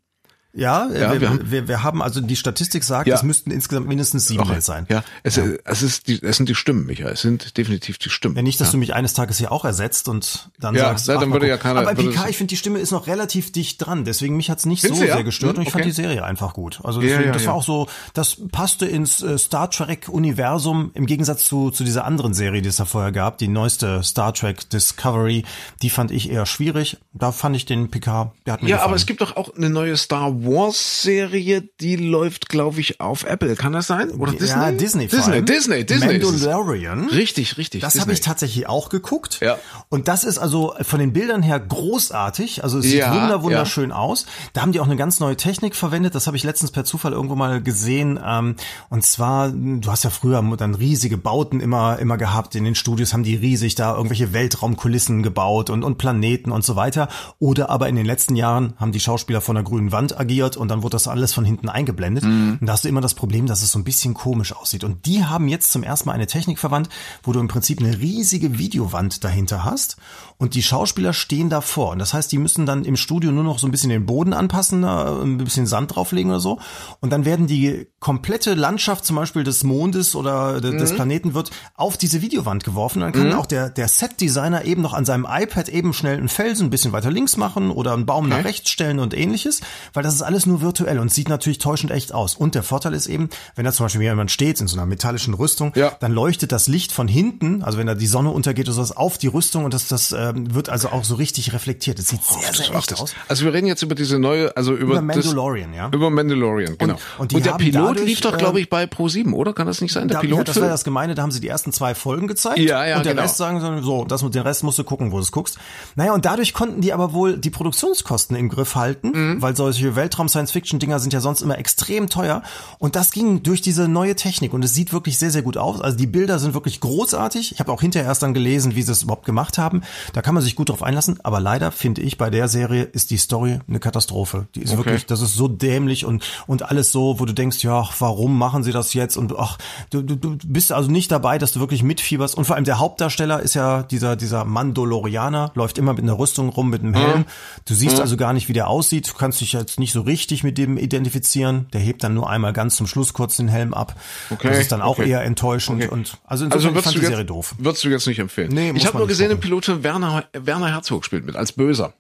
Ja, äh, Ja, wir, wir haben- wir, wir haben also die Statistik sagt, Ja. es müssten insgesamt mindestens sieben Mails sein. Ja, es, äh, es ist die, es sind die Stimmen, Michael. Es sind definitiv die Stimmen. Ja, nicht, dass ja. du mich eines Tages hier auch ersetzt und dann Ja, sagst, ja, dann würde ja keiner- Aber bei das- ich finde, die Stimme ist noch relativ dicht dran. Deswegen mich hat's nicht Findest so ja? sehr gestört Hm, und ich fand okay. die Serie einfach gut. Also Ja, deswegen, ja, das ja. war auch so, das passte ins äh, Star Trek Universum im Gegensatz zu, zu dieser anderen Serie, die es da vorher gab, die neueste Star Trek Discovery. Die fand ich eher schwierig. Da fand ich den Picard, der hat mir Ja, gefallen. aber es gibt doch auch eine neue Star Wars Serie, die läuft, glaube ich, auf Apple. Kann das sein? Oder Disney? Ja, Disney. Disney. Disney, Disney. Mandalorian. Richtig, richtig. Das habe ich tatsächlich auch geguckt. Ja. Und das ist also von den Bildern her großartig. Also es sieht Ja, wunder, wunderschön aus. Da haben die auch eine ganz neue Technik verwendet. Das habe ich letztens per Zufall irgendwo mal gesehen. Ähm, Und zwar, du hast ja früher dann riesige Bauten immer, immer gehabt. In den Studios haben die riesig da irgendwelche Weltraumkulissen gebaut und, und Planeten und so weiter. Oder aber in den letzten Jahren haben die Schauspieler von der grünen Wand agiert und dann wurde das alles von hinten eingeblendet. Und da hast du immer das Problem, dass es so ein bisschen komisch aussieht. Und die haben jetzt zum ersten Mal eine Technik verwandt, wo du im Prinzip eine riesige Videowand dahinter hast und die Schauspieler stehen davor. Und das heißt, die müssen dann im Studio nur noch so ein bisschen den Boden anpassen, äh, ein bisschen Sand drauflegen oder so. Und dann werden die komplette Landschaft zum Beispiel des Mondes oder de- des Planeten wird auf diese Videowand geworfen. Dann kann auch der, der Set-Designer eben noch an seinem iPad eben schnell einen Felsen ein bisschen weiter links machen oder einen Baum nach rechts stellen und ähnliches, weil das ist alles nur virtuell und sieht natürlich täuschend echt aus. Und der Vorteil ist eben, wenn da zum Beispiel jemand steht in so einer metallischen Rüstung, Ja. dann leuchtet das Licht von hinten, also wenn da die Sonne untergeht oder sowas, auf die Rüstung und das, das ähm, wird also auch so richtig reflektiert. Das sieht sehr, Das sehr macht echt aus. Also wir reden jetzt über diese neue, also über, Über Mandalorian, das, ja. Über Mandalorian, genau. und die der haben Pilot dadurch, lief doch, ähm, glaube ich, bei Pro7, oder? Kann das nicht sein? Der Da, ja, Pilot? das war das Gemeine, da haben sie die ersten zwei Folgen gezeigt. Ja, ja, Und der genau. Rest sagen sie, so, das den Rest musst du gucken, wo du es guckst. Naja, und dadurch konnten die aber wohl die Produktionskosten im Griff halten, Mhm. weil solche Weltraum-Science-Fiction-Dinger sind ja sonst immer extrem teuer. Und das ging durch diese neue Technik und es sieht wirklich sehr, sehr gut aus. Also die Bilder sind wirklich großartig. Ich habe auch hinterher erst dann gelesen, wie sie es überhaupt gemacht haben. Da kann man sich gut drauf einlassen. Aber leider finde ich, bei der Serie ist die Story eine Katastrophe. Die ist Okay. wirklich, das ist so dämlich und, und alles so, wo du denkst, ja, warum machen sie das jetzt? Und ach, du, du, du bist also nicht dabei, dass du wirklich mitfieberst. Und vor allem der Hauptdarsteller ist ja dieser, dieser Mandalorianer, läuft immer mit einer Rüstung rum, mit einem Helm. Du siehst also gar nicht, wie der aussieht. Du kannst dich jetzt nicht so richtig mit dem identifizieren. Der hebt dann nur einmal ganz zum Schluss kurz den Helm ab. Okay, Das ist dann auch okay. eher enttäuschend. Okay. Und also insofern, Also ich würdest fand die Serie jetzt, doof. würdest du jetzt nicht empfehlen? Nee, ich habe nur gesehen, im. Piloten Werner, Werner Herzog spielt mit, als Böser.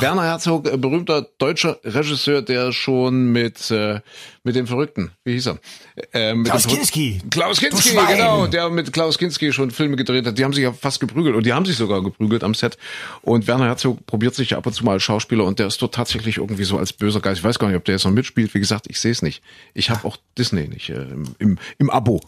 Werner Herzog, äh, berühmter deutscher Regisseur, der schon mit äh, mit den Verrückten, wie hieß er? Äh, mit Klaus Kinski. Klaus Kinski, genau, der mit Klaus Kinski schon Filme gedreht hat. Die haben sich ja fast geprügelt und die haben sich sogar geprügelt am Set. Und Werner Herzog probiert sich ja ab und zu mal als Schauspieler und der ist dort tatsächlich irgendwie so als böser Geist. Ich weiß gar nicht, ob der jetzt noch mitspielt. Wie gesagt, ich sehe es nicht. Ich habe auch Disney nicht äh, im, im, im Abo,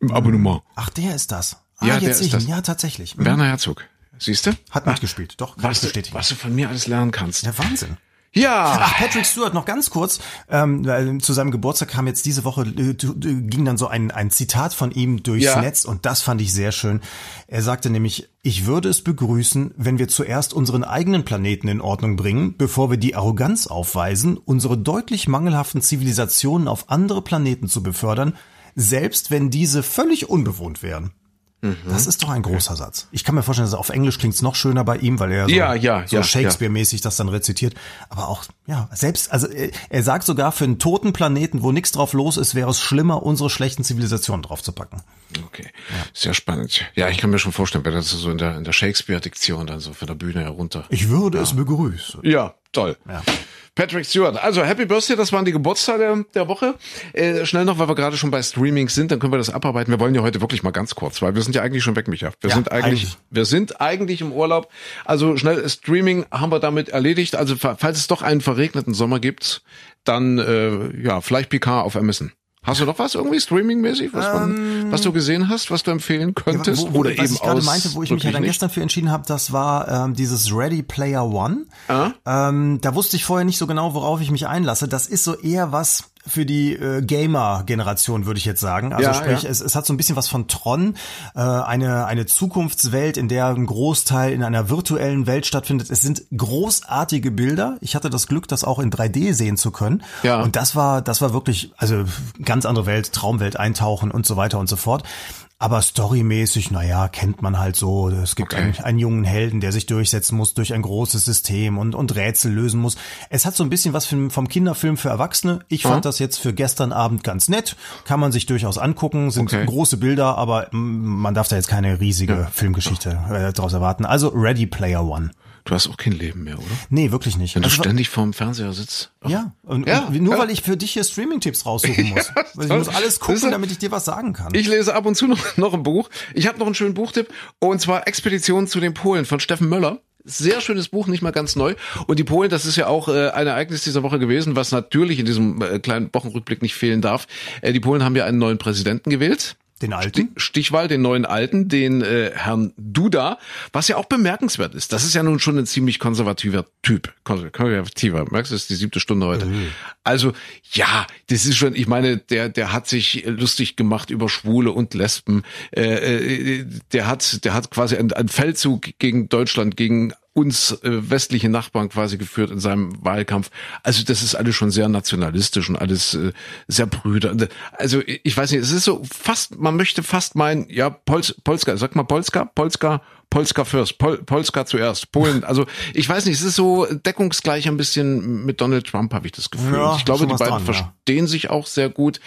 im Abonnement. Ach, der ist das. Ah, Ja, der jetzt sehe ist das. Ja, tatsächlich. Mhm. Werner Herzog, siehst du? Hat mitgespielt. Doch, Was, du- was du von mir alles lernen kannst. Der Wahnsinn. Ja. Ach, Patrick Stewart, noch ganz kurz. Ähm, zu seinem Geburtstag kam jetzt diese Woche, äh, ging dann so ein, ein Zitat von ihm durchs Ja. Netz und das fand ich sehr schön. Er sagte nämlich, ich würde es begrüßen, wenn wir zuerst unseren eigenen Planeten in Ordnung bringen, bevor wir die Arroganz aufweisen, unsere deutlich mangelhaften Zivilisationen auf andere Planeten zu befördern, selbst wenn diese völlig unbewohnt wären. Mhm. Das ist doch ein großer Satz. Ich kann mir vorstellen, dass auf Englisch klingt's noch schöner bei ihm, weil er so, Ja, ja, so ja, Shakespeare-mäßig das dann rezitiert. Aber auch, ja, selbst, also er, er sagt sogar, für einen toten Planeten, wo nichts drauf los ist, wäre es schlimmer, unsere schlechten Zivilisationen draufzupacken. Okay, sehr spannend. Ja, ich kann mir schon vorstellen, wenn das so in der, in der Shakespeare-Diktion dann so von der Bühne herunter. Ich würde es begrüßen. Ja, toll. Ja. Patrick Stewart. Also Happy Birthday, das waren die Geburtstage der Woche. Äh, schnell noch, weil wir gerade schon bei Streaming sind, dann können wir das abarbeiten. Wir wollen ja heute wirklich mal ganz kurz, weil wir sind ja eigentlich schon weg, Micha. Wir Ja, sind eigentlich, eigentlich. wir sind eigentlich im Urlaub. Also schnell Streaming haben wir damit erledigt. Also fa- falls es doch einen verregneten Sommer gibt, dann äh, ja vielleicht Picard auf Amazon. Hast du noch was irgendwie streamingmäßig, was, man, was du gesehen hast, was du empfehlen könntest? Ähm, Wo- wo- oder was eben ich gerade meinte, wo ich mich ja dann wirklich gestern für entschieden habe, das war ähm, dieses Ready Player One. Ah? Ähm, da wusste ich vorher nicht so genau, worauf ich mich einlasse. Das ist so eher was für die äh, Gamer-Generation, würde ich jetzt sagen. Also Ja, sprich, ja. Es, es hat so ein bisschen was von Tron, äh, eine, eine Zukunftswelt, in der ein Großteil in einer virtuellen Welt stattfindet. Es sind großartige Bilder. Ich hatte das Glück, das auch in 3D sehen zu können. Ja. Und das war, das war wirklich, also ganz andere Welt, Traumwelt eintauchen und so weiter und so fort. Aber storymäßig, naja, kennt man halt so. Es gibt Okay. einen, einen jungen Helden, der sich durchsetzen muss durch ein großes System und, und Rätsel lösen muss. Es hat so ein bisschen was vom, vom Kinderfilm für Erwachsene. Ich fand das jetzt für gestern Abend ganz nett. Kann man sich durchaus angucken. Sind Okay. große Bilder, aber mm, man darf da jetzt keine riesige Filmgeschichte äh, daraus erwarten. Also Ready Player One. Du hast auch kein Leben mehr, oder? Nee, wirklich nicht. Wenn du Also, ständig vorm Fernseher sitzt. Ach, ja, und, Ja, und nur ja. weil ich für dich hier Streaming-Tipps raussuchen muss. weil ich muss alles ist gucken, ja- damit ich dir was sagen kann. Ich lese ab und zu noch, noch ein Buch. Ich habe noch einen schönen Buchtipp und zwar Expedition zu den Polen von Steffen Möller. Sehr schönes Buch, nicht mal ganz neu. Und die Polen, das ist ja auch äh, ein Ereignis dieser Woche gewesen, was natürlich in diesem äh, kleinen Wochenrückblick nicht fehlen darf. Äh, die Polen haben ja einen neuen Präsidenten gewählt. Den alten? Stichwahl, den neuen Alten, den äh, Herrn Duda, was ja auch bemerkenswert ist. Das ist ja nun schon ein ziemlich konservativer Typ. Konser- Konservativer, merkst du, das ist die siebte Stunde heute. Also, ja, das ist schon, ich meine, der, der hat sich lustig gemacht über Schwule und Lesben. Äh, äh, der hat, der hat quasi einen, einen Feldzug gegen Deutschland, gegen uns äh, westliche Nachbarn quasi geführt in seinem Wahlkampf. Also das ist alles schon sehr nationalistisch und alles äh, sehr brüder. Also ich weiß nicht, es ist so fast, man möchte fast meinen, ja, Pols, Polska, sag mal Polska, Polska, Polska first, Pol, Polska zuerst, Polen. Also ich weiß nicht, es ist so deckungsgleich ein bisschen mit Donald Trump, habe ich das Gefühl. Ja, ich glaube, die beiden dran, ja. verstehen sich auch sehr gut.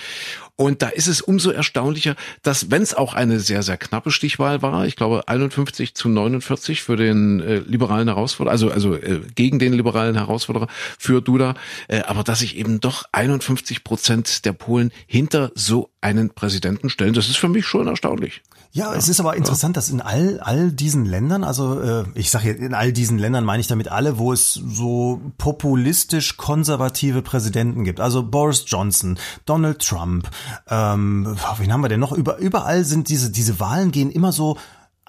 Und da ist es umso erstaunlicher, dass wenn es auch eine sehr, sehr knappe Stichwahl war, ich glaube 51 zu 49 für den äh, liberalen Herausforderer, also, also äh, gegen den liberalen Herausforderer für Duda, äh, aber dass sich eben doch 51 Prozent der Polen hinter so einen Präsidenten stellen, das ist für mich schon erstaunlich. Ja, es ist aber interessant, dass in all, all diesen Ländern, also äh, ich sage jetzt in all diesen Ländern meine ich damit alle, wo es so populistisch konservative Präsidenten gibt. Also Boris Johnson, Donald Trump, ähm, wen haben wir denn noch? Über, überall sind diese, diese Wahlen gehen immer so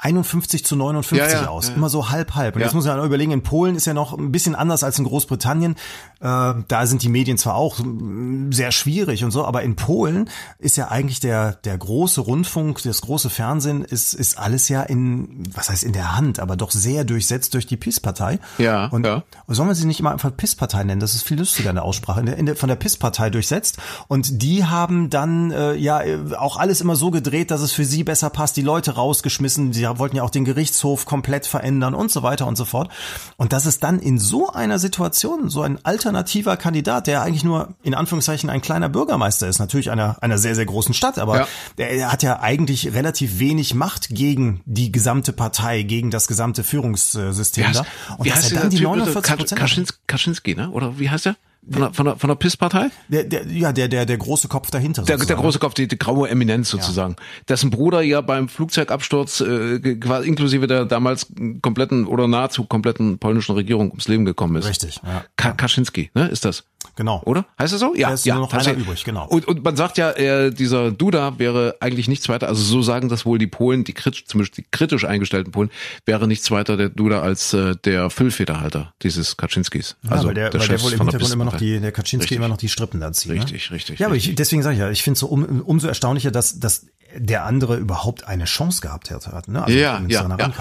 51 zu 59 Ja, ja, aus. ja. Immer so halb, halb. Und jetzt muss man ja überlegen, in Polen ist ja noch ein bisschen anders als in Großbritannien. Äh, da sind die Medien zwar auch mm, sehr schwierig und so, aber in Polen ist ja eigentlich der, der große Rundfunk, das große Fernsehen ist, ist alles ja in, was heißt in der Hand, aber doch sehr durchsetzt durch die PIS-Partei. Ja, Und ja. soll man sie nicht immer einfach PIS-Partei nennen? Das ist viel lustiger in der Aussprache. In der, in der, von der PIS-Partei durchsetzt. Und die haben dann äh, ja äh, auch alles immer so gedreht, dass es für sie besser passt. Die Leute rausgeschmissen. Die ja, wollten ja auch den Gerichtshof komplett verändern und so weiter und so fort. Und dass es dann in so einer Situation so ein alternativer Kandidat, der eigentlich nur in Anführungszeichen ein kleiner Bürgermeister ist, natürlich einer, einer sehr, sehr großen Stadt, aber Ja. der hat ja eigentlich relativ wenig Macht gegen die gesamte Partei, gegen das gesamte Führungssystem da. Und wie dass heißt er dann die Typ? bitte? 49 Kac- Prozent Kaczynski, ne? Oder wie heißt der? Von der, von der, von der PIS-Partei? der, der, ja, der, der, der große Kopf dahinter. Der, der große Kopf, die, die graue Eminenz sozusagen. Dessen Bruder ja beim Flugzeugabsturz, äh, inklusive der damals kompletten oder nahezu kompletten polnischen Regierung ums Leben gekommen ist. Richtig, ja. Ka Kaczynski, ne? Ist das? Genau. Oder? Heißt das so? Ja, Da ist ja. nur noch einer übrig, genau. Und, und man sagt ja, äh, dieser Duda wäre eigentlich nichts weiter, also so sagen das wohl die Polen, die kritisch, zumindest die kritisch eingestellten Polen, wäre nichts weiter der Duda als äh, der Füllfederhalter dieses Kaczynskis. Ja, also der, weil Chef der wohl im von Hintergrund immer noch PIS-Partei. die, der Kaczynski Richtig. immer noch die Strippen da zieht. Richtig, ne? richtig, Ja, aber richtig. ich, deswegen sage ich ja, ich finde es so um, umso erstaunlicher, dass, dass der andere überhaupt eine Chance gehabt hat. Ne? Also, ja, ja, ja.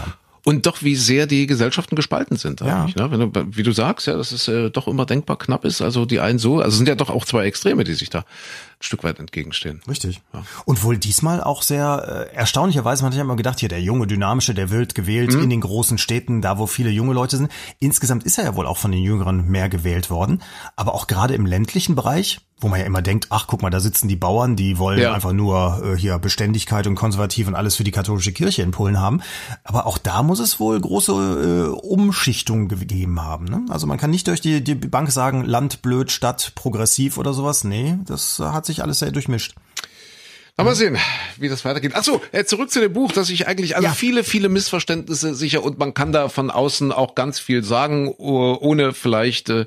Und doch, wie sehr die Gesellschaften gespalten sind. Ja. Eigentlich, ne? Wenn du, wie du sagst, ja, dass es äh, doch immer denkbar knapp ist. Also die einen so, also es sind ja doch auch zwei Extreme, die sich da ein Stück weit entgegenstehen. Richtig. Und wohl diesmal auch sehr äh, erstaunlicherweise, man hat ja immer gedacht, hier der junge, dynamische, der wird gewählt Mhm. in den großen Städten, da wo viele junge Leute sind. Insgesamt ist er ja wohl auch von den Jüngeren mehr gewählt worden. Aber auch gerade im ländlichen Bereich, wo man ja immer denkt, ach guck mal, da sitzen die Bauern, die wollen Ja. einfach nur äh, hier Beständigkeit und konservativ und alles für die katholische Kirche in Polen haben. Aber auch da muss es wohl große äh, Umschichtungen ge- gegeben haben. Ne? Also man kann nicht durch die, die Bank sagen, Land blöd, Stadt progressiv oder sowas. Nee, das hat sich alles sehr durchmischt. Aber mal sehen, wie das weitergeht. Ach so, äh, zurück zu dem Buch, dass ich eigentlich, also Ja. viele, viele Missverständnisse sicher und man kann da von außen auch ganz viel sagen, oh- ohne vielleicht äh,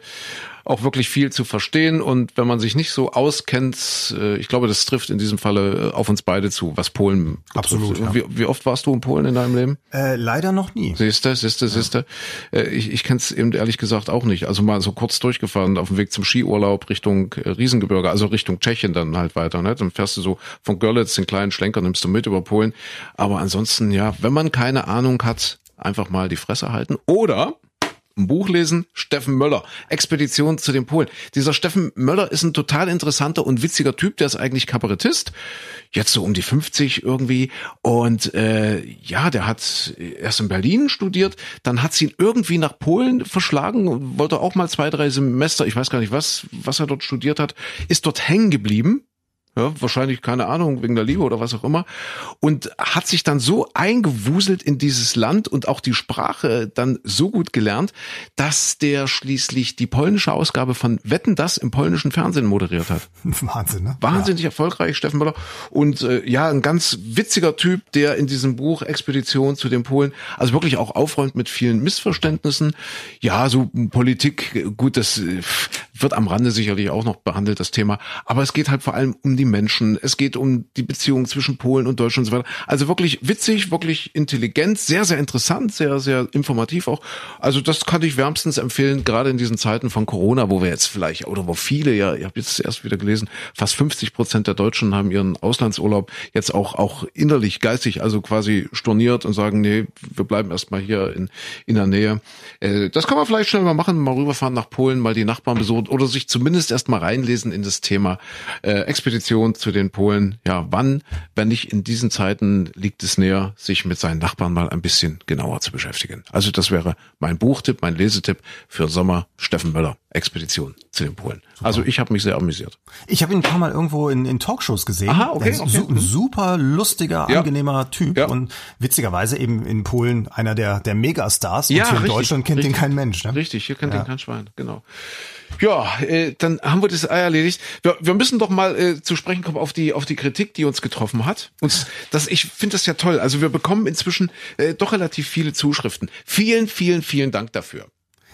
auch wirklich viel zu verstehen. Und wenn man sich nicht so auskennt, äh, ich glaube, das trifft in diesem Falle äh, auf uns beide zu, was Polen. Absolut, ja. Wie, wie oft warst du in Polen in deinem Leben? Äh, leider noch nie. Siehste, siehste, siehste. Äh, Ich, ich kenne es eben ehrlich gesagt auch nicht. Also mal so kurz durchgefahren auf dem Weg zum Skiurlaub Richtung Riesengebirge, also Richtung Tschechien dann halt weiter. Ne? Dann fährst du so von Görlitz den kleinen Schlenker, nimmst du mit über Polen. Aber ansonsten, ja, wenn man keine Ahnung hat, einfach mal die Fresse halten. Oder ein Buch lesen, Steffen Möller, Expedition zu den Polen. Dieser Steffen Möller ist ein total interessanter und witziger Typ, der ist eigentlich Kabarettist, jetzt so um die 50 irgendwie und äh, ja, der hat erst in Berlin studiert, dann hat sie ihn irgendwie nach Polen verschlagen, wollte auch mal zwei, drei Semester, ich weiß gar nicht was, was er dort studiert hat, ist dort hängen geblieben ja, wahrscheinlich keine Ahnung, wegen der Liebe oder was auch immer. Und hat sich dann so eingewuselt in dieses Land und auch die Sprache dann so gut gelernt, dass der schließlich die polnische Ausgabe von Wetten das im polnischen Fernsehen moderiert hat. Wahnsinn, ne? Wahnsinnig erfolgreich, Steffen Möller. Und äh, ja, ein ganz witziger Typ, der in diesem Buch Expedition zu den Polen, also wirklich auch aufräumt mit vielen Missverständnissen. Ja, so Politik, äh, gut, das äh, wird am Rande sicherlich auch noch behandelt, das Thema. Aber es geht halt vor allem um die Menschen. Es geht um die Beziehung zwischen Polen und Deutschland und so weiter. Also wirklich witzig, wirklich intelligent, sehr, sehr interessant, sehr, sehr informativ auch. Also das kann ich wärmstens empfehlen, gerade in diesen Zeiten von Corona, wo wir jetzt vielleicht, oder wo viele, ja, ich habe jetzt erst wieder gelesen, fast 50 Prozent der Deutschen haben ihren Auslandsurlaub jetzt auch, auch innerlich, geistig, also quasi storniert und sagen, nee, wir bleiben erstmal hier in, in der Nähe. Äh, das kann man vielleicht schnell mal machen, mal rüberfahren nach Polen, mal die Nachbarn besuchen oder sich zumindest erstmal reinlesen in das Thema äh, Expedition zu den Polen. Ja, wann, wenn nicht in diesen Zeiten, liegt es näher, sich mit seinen Nachbarn mal ein bisschen genauer zu beschäftigen. Also das wäre mein Buchtipp, mein Lesetipp für Sommer Steffen Möller, Expedition zu den Polen. Also ich habe mich sehr amüsiert. Ich habe ihn ein paar Mal irgendwo in, in Talkshows gesehen. Aha, okay, ist okay. Su ein super lustiger, Ja. angenehmer Typ Ja. und witzigerweise eben in Polen einer der, der Megastars. Ja, und hier in richtig, Deutschland kennt richtig. ihn kein Mensch. Ne? Richtig, hier kennt ihn kein Schwein, genau. Ja, äh, dann haben wir das Ei erledigt. Wir, wir müssen doch mal äh, zu sprechen kommen auf die auf die Kritik, die uns getroffen hat. Und das, ich finde das ja toll. Also wir bekommen inzwischen äh, doch relativ viele Zuschriften. Vielen, vielen, vielen Dank dafür.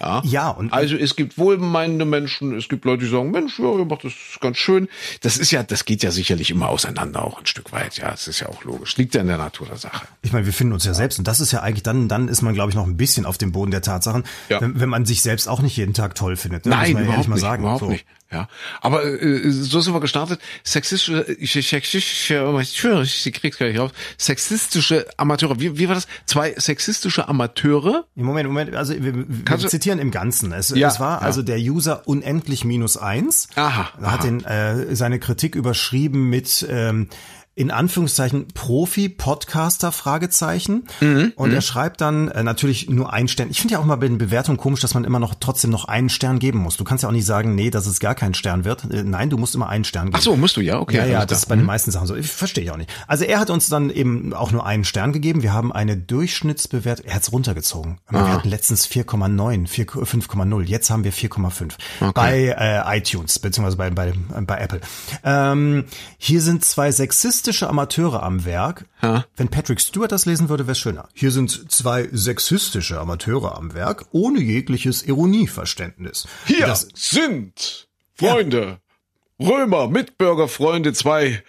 Ja, Ja, und- also es gibt wohlmeinende Menschen, es gibt Leute, die sagen, Mensch, ja, ihr macht das ganz schön. Das ist ja, das geht ja sicherlich immer auseinander auch ein Stück weit. Ja, es ist ja auch logisch. Liegt ja in der Natur der Sache. Ich meine, wir finden uns ja selbst und das ist ja eigentlich dann, dann ist man, glaube ich, noch ein bisschen auf dem Boden der Tatsachen, Ja. wenn, wenn man sich selbst auch nicht jeden Tag toll findet. Ne? Muss Nein, überhaupt ehrlich mal nicht, sagen. überhaupt So. nicht. Ja, aber äh, so sind wir gestartet. Sexistische, ich, ich, ich, ich, ich ich krieg's gar nicht raus. Sexistische Amateure. Wie, wie war das? Zwei sexistische Amateure? Im Moment, Moment, also wir, wir zitieren im Ganzen. Es, Ja, es war ja. also der User unendlich minus eins. Aha, Er hat aha. den, äh, seine Kritik überschrieben mit ähm, in Anführungszeichen Profi-Podcaster Fragezeichen Mhm, und er schreibt dann äh, natürlich nur einen Stern. Ich finde ja auch mal bei den Bewertungen komisch, dass man immer noch trotzdem noch einen Stern geben muss. Du kannst ja auch nicht sagen, nee, dass es gar kein Stern wird. Äh, nein, du musst immer einen Stern geben. Ach so, musst du ja, okay. Ja, ja, das ist bei den meisten Sachen so. Ich verstehe ich auch nicht. Also er hat uns dann eben auch nur einen Stern gegeben. Wir haben eine Durchschnittsbewertung, er hat's runtergezogen. Ah. Wir hatten letztens 4,9, 4 5,0. Jetzt haben wir 4,5 bei äh, iTunes beziehungsweise bei, bei, bei Apple. Ähm, hier sind zwei sexistische Amateure am Werk. Ja. Wenn Patrick Stewart das lesen würde, wäre schöner. Hier sind zwei sexistische Amateure am Werk, ohne jegliches Ironieverständnis. Hier Das, sind Freunde, Römer, Mitbürger, Freunde, zwei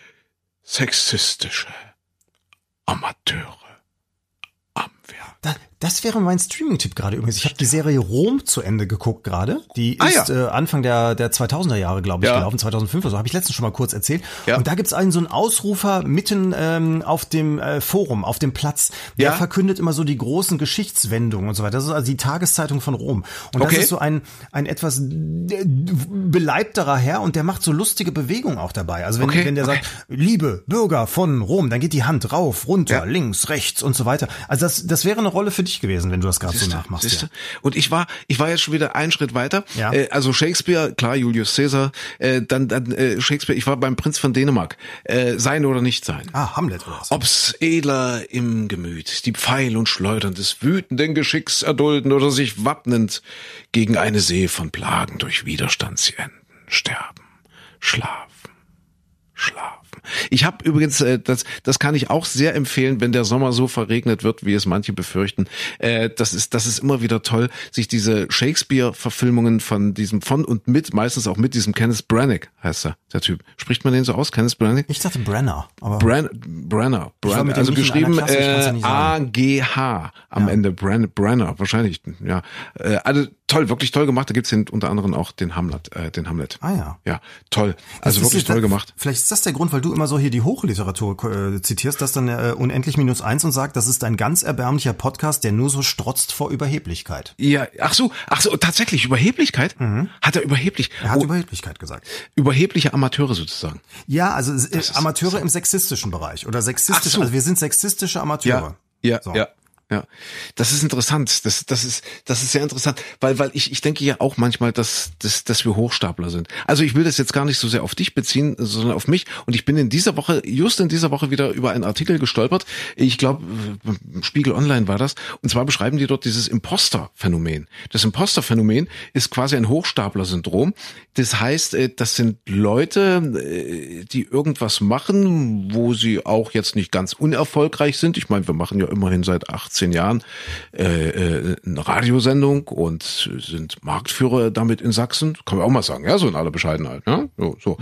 sexistische Amateure das wäre mein Streaming-Tipp gerade übrigens. Ich habe die Serie Rom zu Ende geguckt gerade. Die Ah, ist ja. äh, Anfang der, der 2000er Jahre, glaube ich, Ja. gelaufen, 2005 oder so. Habe ich letztens schon mal kurz erzählt. Ja. Und da gibt's einen so einen Ausrufer mitten ähm, auf dem äh, Forum, auf dem Platz. Der Ja. verkündet immer so die großen Geschichtswendungen und so weiter. Das ist also die Tageszeitung von Rom. Und das Okay. ist so ein, ein etwas äh, beleibterer Herr und der macht so lustige Bewegungen auch dabei. Also wenn, Okay, wenn der okay. sagt, liebe Bürger von Rom, dann geht die Hand rauf, runter, links, rechts und so weiter. Also das, das wäre eine Rolle für dich gewesen, wenn du das gerade so nachmachst. siehste? Ja. Und ich war, ich war jetzt schon wieder einen Schritt weiter. Ja. Äh, also Shakespeare, klar, Julius Caesar, äh, dann, dann äh, Shakespeare, ich war beim Prinz von Dänemark. Äh, sein oder nicht sein. Ah, Hamlet oder was? Ob's edler im Gemüt, die Pfeil und Schleudern des wütenden Geschicks erdulden oder sich wappnend gegen eine See von Plagen durch Widerstand sie enden, sterben, schlafen, schlafen. Ich habe übrigens, äh, das, das kann ich auch sehr empfehlen, wenn der Sommer so verregnet wird, wie es manche befürchten. Äh, das ist, das ist immer wieder toll, sich diese Shakespeare-Verfilmungen von diesem von und mit, meistens auch mit diesem Kenneth Branagh heißt er, der Typ. Spricht man den so aus, Kenneth Branagh? Ich dachte Brenner, aber Bren Brenner. Brenner. Also geschrieben Klasse, ja äh. A-G-H am Ende. Bren Brenner, wahrscheinlich. Ja. Äh, also toll, wirklich toll gemacht. Da gibt's den, unter anderem auch den Hamlet. Äh, den Hamlet. Ah ja. Ja, toll. Also Das wirklich toll gemacht. Vielleicht ist das der Grund, weil du immer so hier die Hochliteratur äh, zitierst, dass dann äh, unendlich minus eins und sagt, das ist ein ganz erbärmlicher Podcast, der nur so strotzt vor Überheblichkeit. Ja, ach so, ach so, tatsächlich, Überheblichkeit? Hat er überheblich? Mhm. Er hat oh, Überheblichkeit gesagt. überhebliche Amateure sozusagen. Ja, also äh, Amateure im sexistischen Bereich oder sexistisch. So. Also wir sind sexistische Amateure. Ja, So. ja. Ja, das ist interessant. Das, das ist, das ist sehr interessant, weil, weil ich, ich denke ja auch manchmal, dass, dass, dass wir Hochstapler sind. Also ich will das jetzt gar nicht so sehr auf dich beziehen, sondern auf mich. Und ich bin in dieser Woche, just in dieser Woche wieder über einen Artikel gestolpert. Ich glaube, Spiegel Online war das. Und zwar beschreiben die dort dieses Imposter-Phänomen. Das Imposter-Phänomen ist quasi ein Hochstapler-Syndrom. Das heißt, äh, das sind Leute, äh, die irgendwas machen, wo sie auch jetzt nicht ganz unerfolgreich sind. Ich meine, wir machen ja immerhin seit 18 Jahren äh, äh, eine Radiosendung und sind Marktführer damit in Sachsen. Kann man auch mal sagen, ja, so in aller Bescheidenheit. Ja? So, so.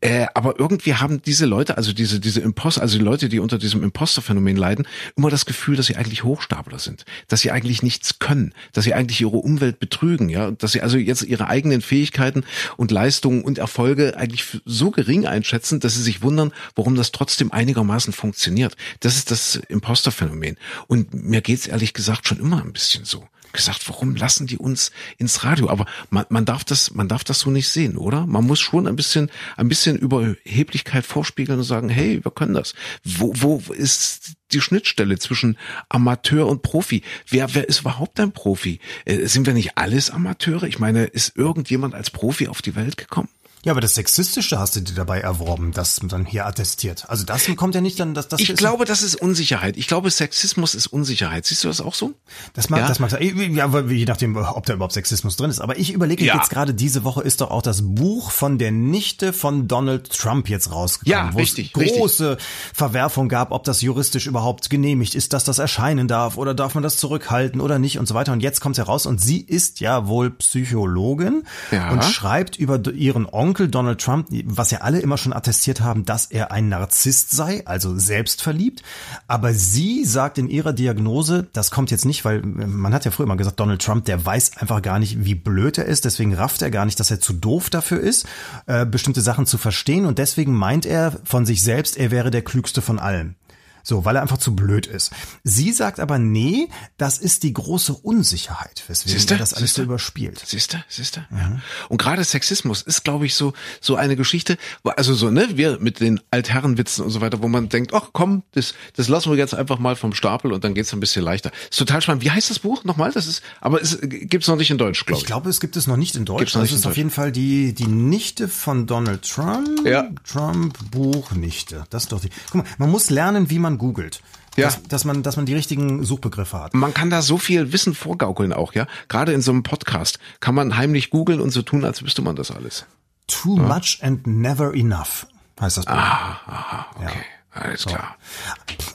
Äh, aber irgendwie haben diese Leute, also diese, diese Imposter, also die Leute, die unter diesem Imposter-Phänomen leiden, immer das Gefühl, dass sie eigentlich Hochstapler sind, dass sie eigentlich nichts können, dass sie eigentlich ihre Umwelt betrügen, ja, dass sie also jetzt ihre eigenen Fähigkeiten und Leistungen und Erfolge eigentlich so gering einschätzen, dass sie sich wundern, warum das trotzdem einigermaßen funktioniert. Das ist das Imposter-Phänomen. Und mir geht's ehrlich gesagt schon immer ein bisschen so. Gesagt, warum lassen die uns ins Radio? Aber man, man darf das, man darf das so nicht sehen, oder? Man muss schon ein bisschen, ein bisschen Überheblichkeit vorspiegeln und sagen, hey, wir können das. Wo, wo ist die Schnittstelle zwischen Amateur und Profi? Wer, wer ist überhaupt ein Profi? Äh, sind wir nicht alles Amateure? Ich meine, ist irgendjemand als Profi auf die Welt gekommen? Ja, aber das Sexistische hast du dir dabei erworben, das dann hier attestiert. Also das kommt ja nicht dann, dass das Ich glaube, das ist Unsicherheit. Ich glaube, Sexismus ist Unsicherheit. Siehst du das auch so? Das mag, Ja? das mag, ja, aber je nachdem, ob da überhaupt Sexismus drin ist. Aber ich überlege Ja. jetzt gerade, diese Woche ist doch auch das Buch von der Nichte von Donald Trump jetzt rausgekommen, Ja, wo richtig, es große Verwerfung gab, ob das juristisch überhaupt genehmigt ist, dass das erscheinen darf oder darf man das zurückhalten oder nicht und so weiter. Und jetzt kommt heraus und sie ist ja wohl Psychologin Ja. und schreibt über ihren Onkel Donald Trump, was ja alle immer schon attestiert haben, dass er ein Narzisst sei, also selbstverliebt. Aber sie sagt in ihrer Diagnose, das kommt jetzt nicht, weil man hat ja früher mal gesagt, Donald Trump, der weiß einfach gar nicht, wie blöd er ist, deswegen rafft er gar nicht, dass er zu doof dafür ist, äh, bestimmte Sachen zu verstehen und deswegen meint er von sich selbst, er wäre der klügste von allen. So, weil er einfach zu blöd ist. Sie sagt aber, nee, das ist die große Unsicherheit, weswegen Siehste? er das alles Siehste? so überspielt. Siehst du, siehst du? Ja. Und gerade Sexismus ist, glaube ich, so so eine Geschichte, also so, ne, wir mit den Altherrenwitzen und so weiter, wo man denkt, ach komm, das, das lassen wir jetzt einfach mal vom Stapel und dann geht's ein bisschen leichter. Ist total spannend. Wie heißt das Buch nochmal? Das ist, aber es gibt's noch nicht in Deutsch, glaube Ich ich. glaube, es gibt es noch nicht in Deutsch. Gibt's noch das nicht ist in auf jeden Fall die, die Nichte von Donald Trump. Ja. Trump Buch Nichte. Das ist doch die. Guck mal, man muss lernen, wie man googelt. Ja. Dass, dass man, dass man die richtigen Suchbegriffe hat. Man kann da so viel Wissen vorgaukeln auch, ja. Gerade in so einem Podcast kann man heimlich googeln und so tun, als wüsste man das alles. Too much and never enough heißt das Buch. Ah, Okay, alles klar.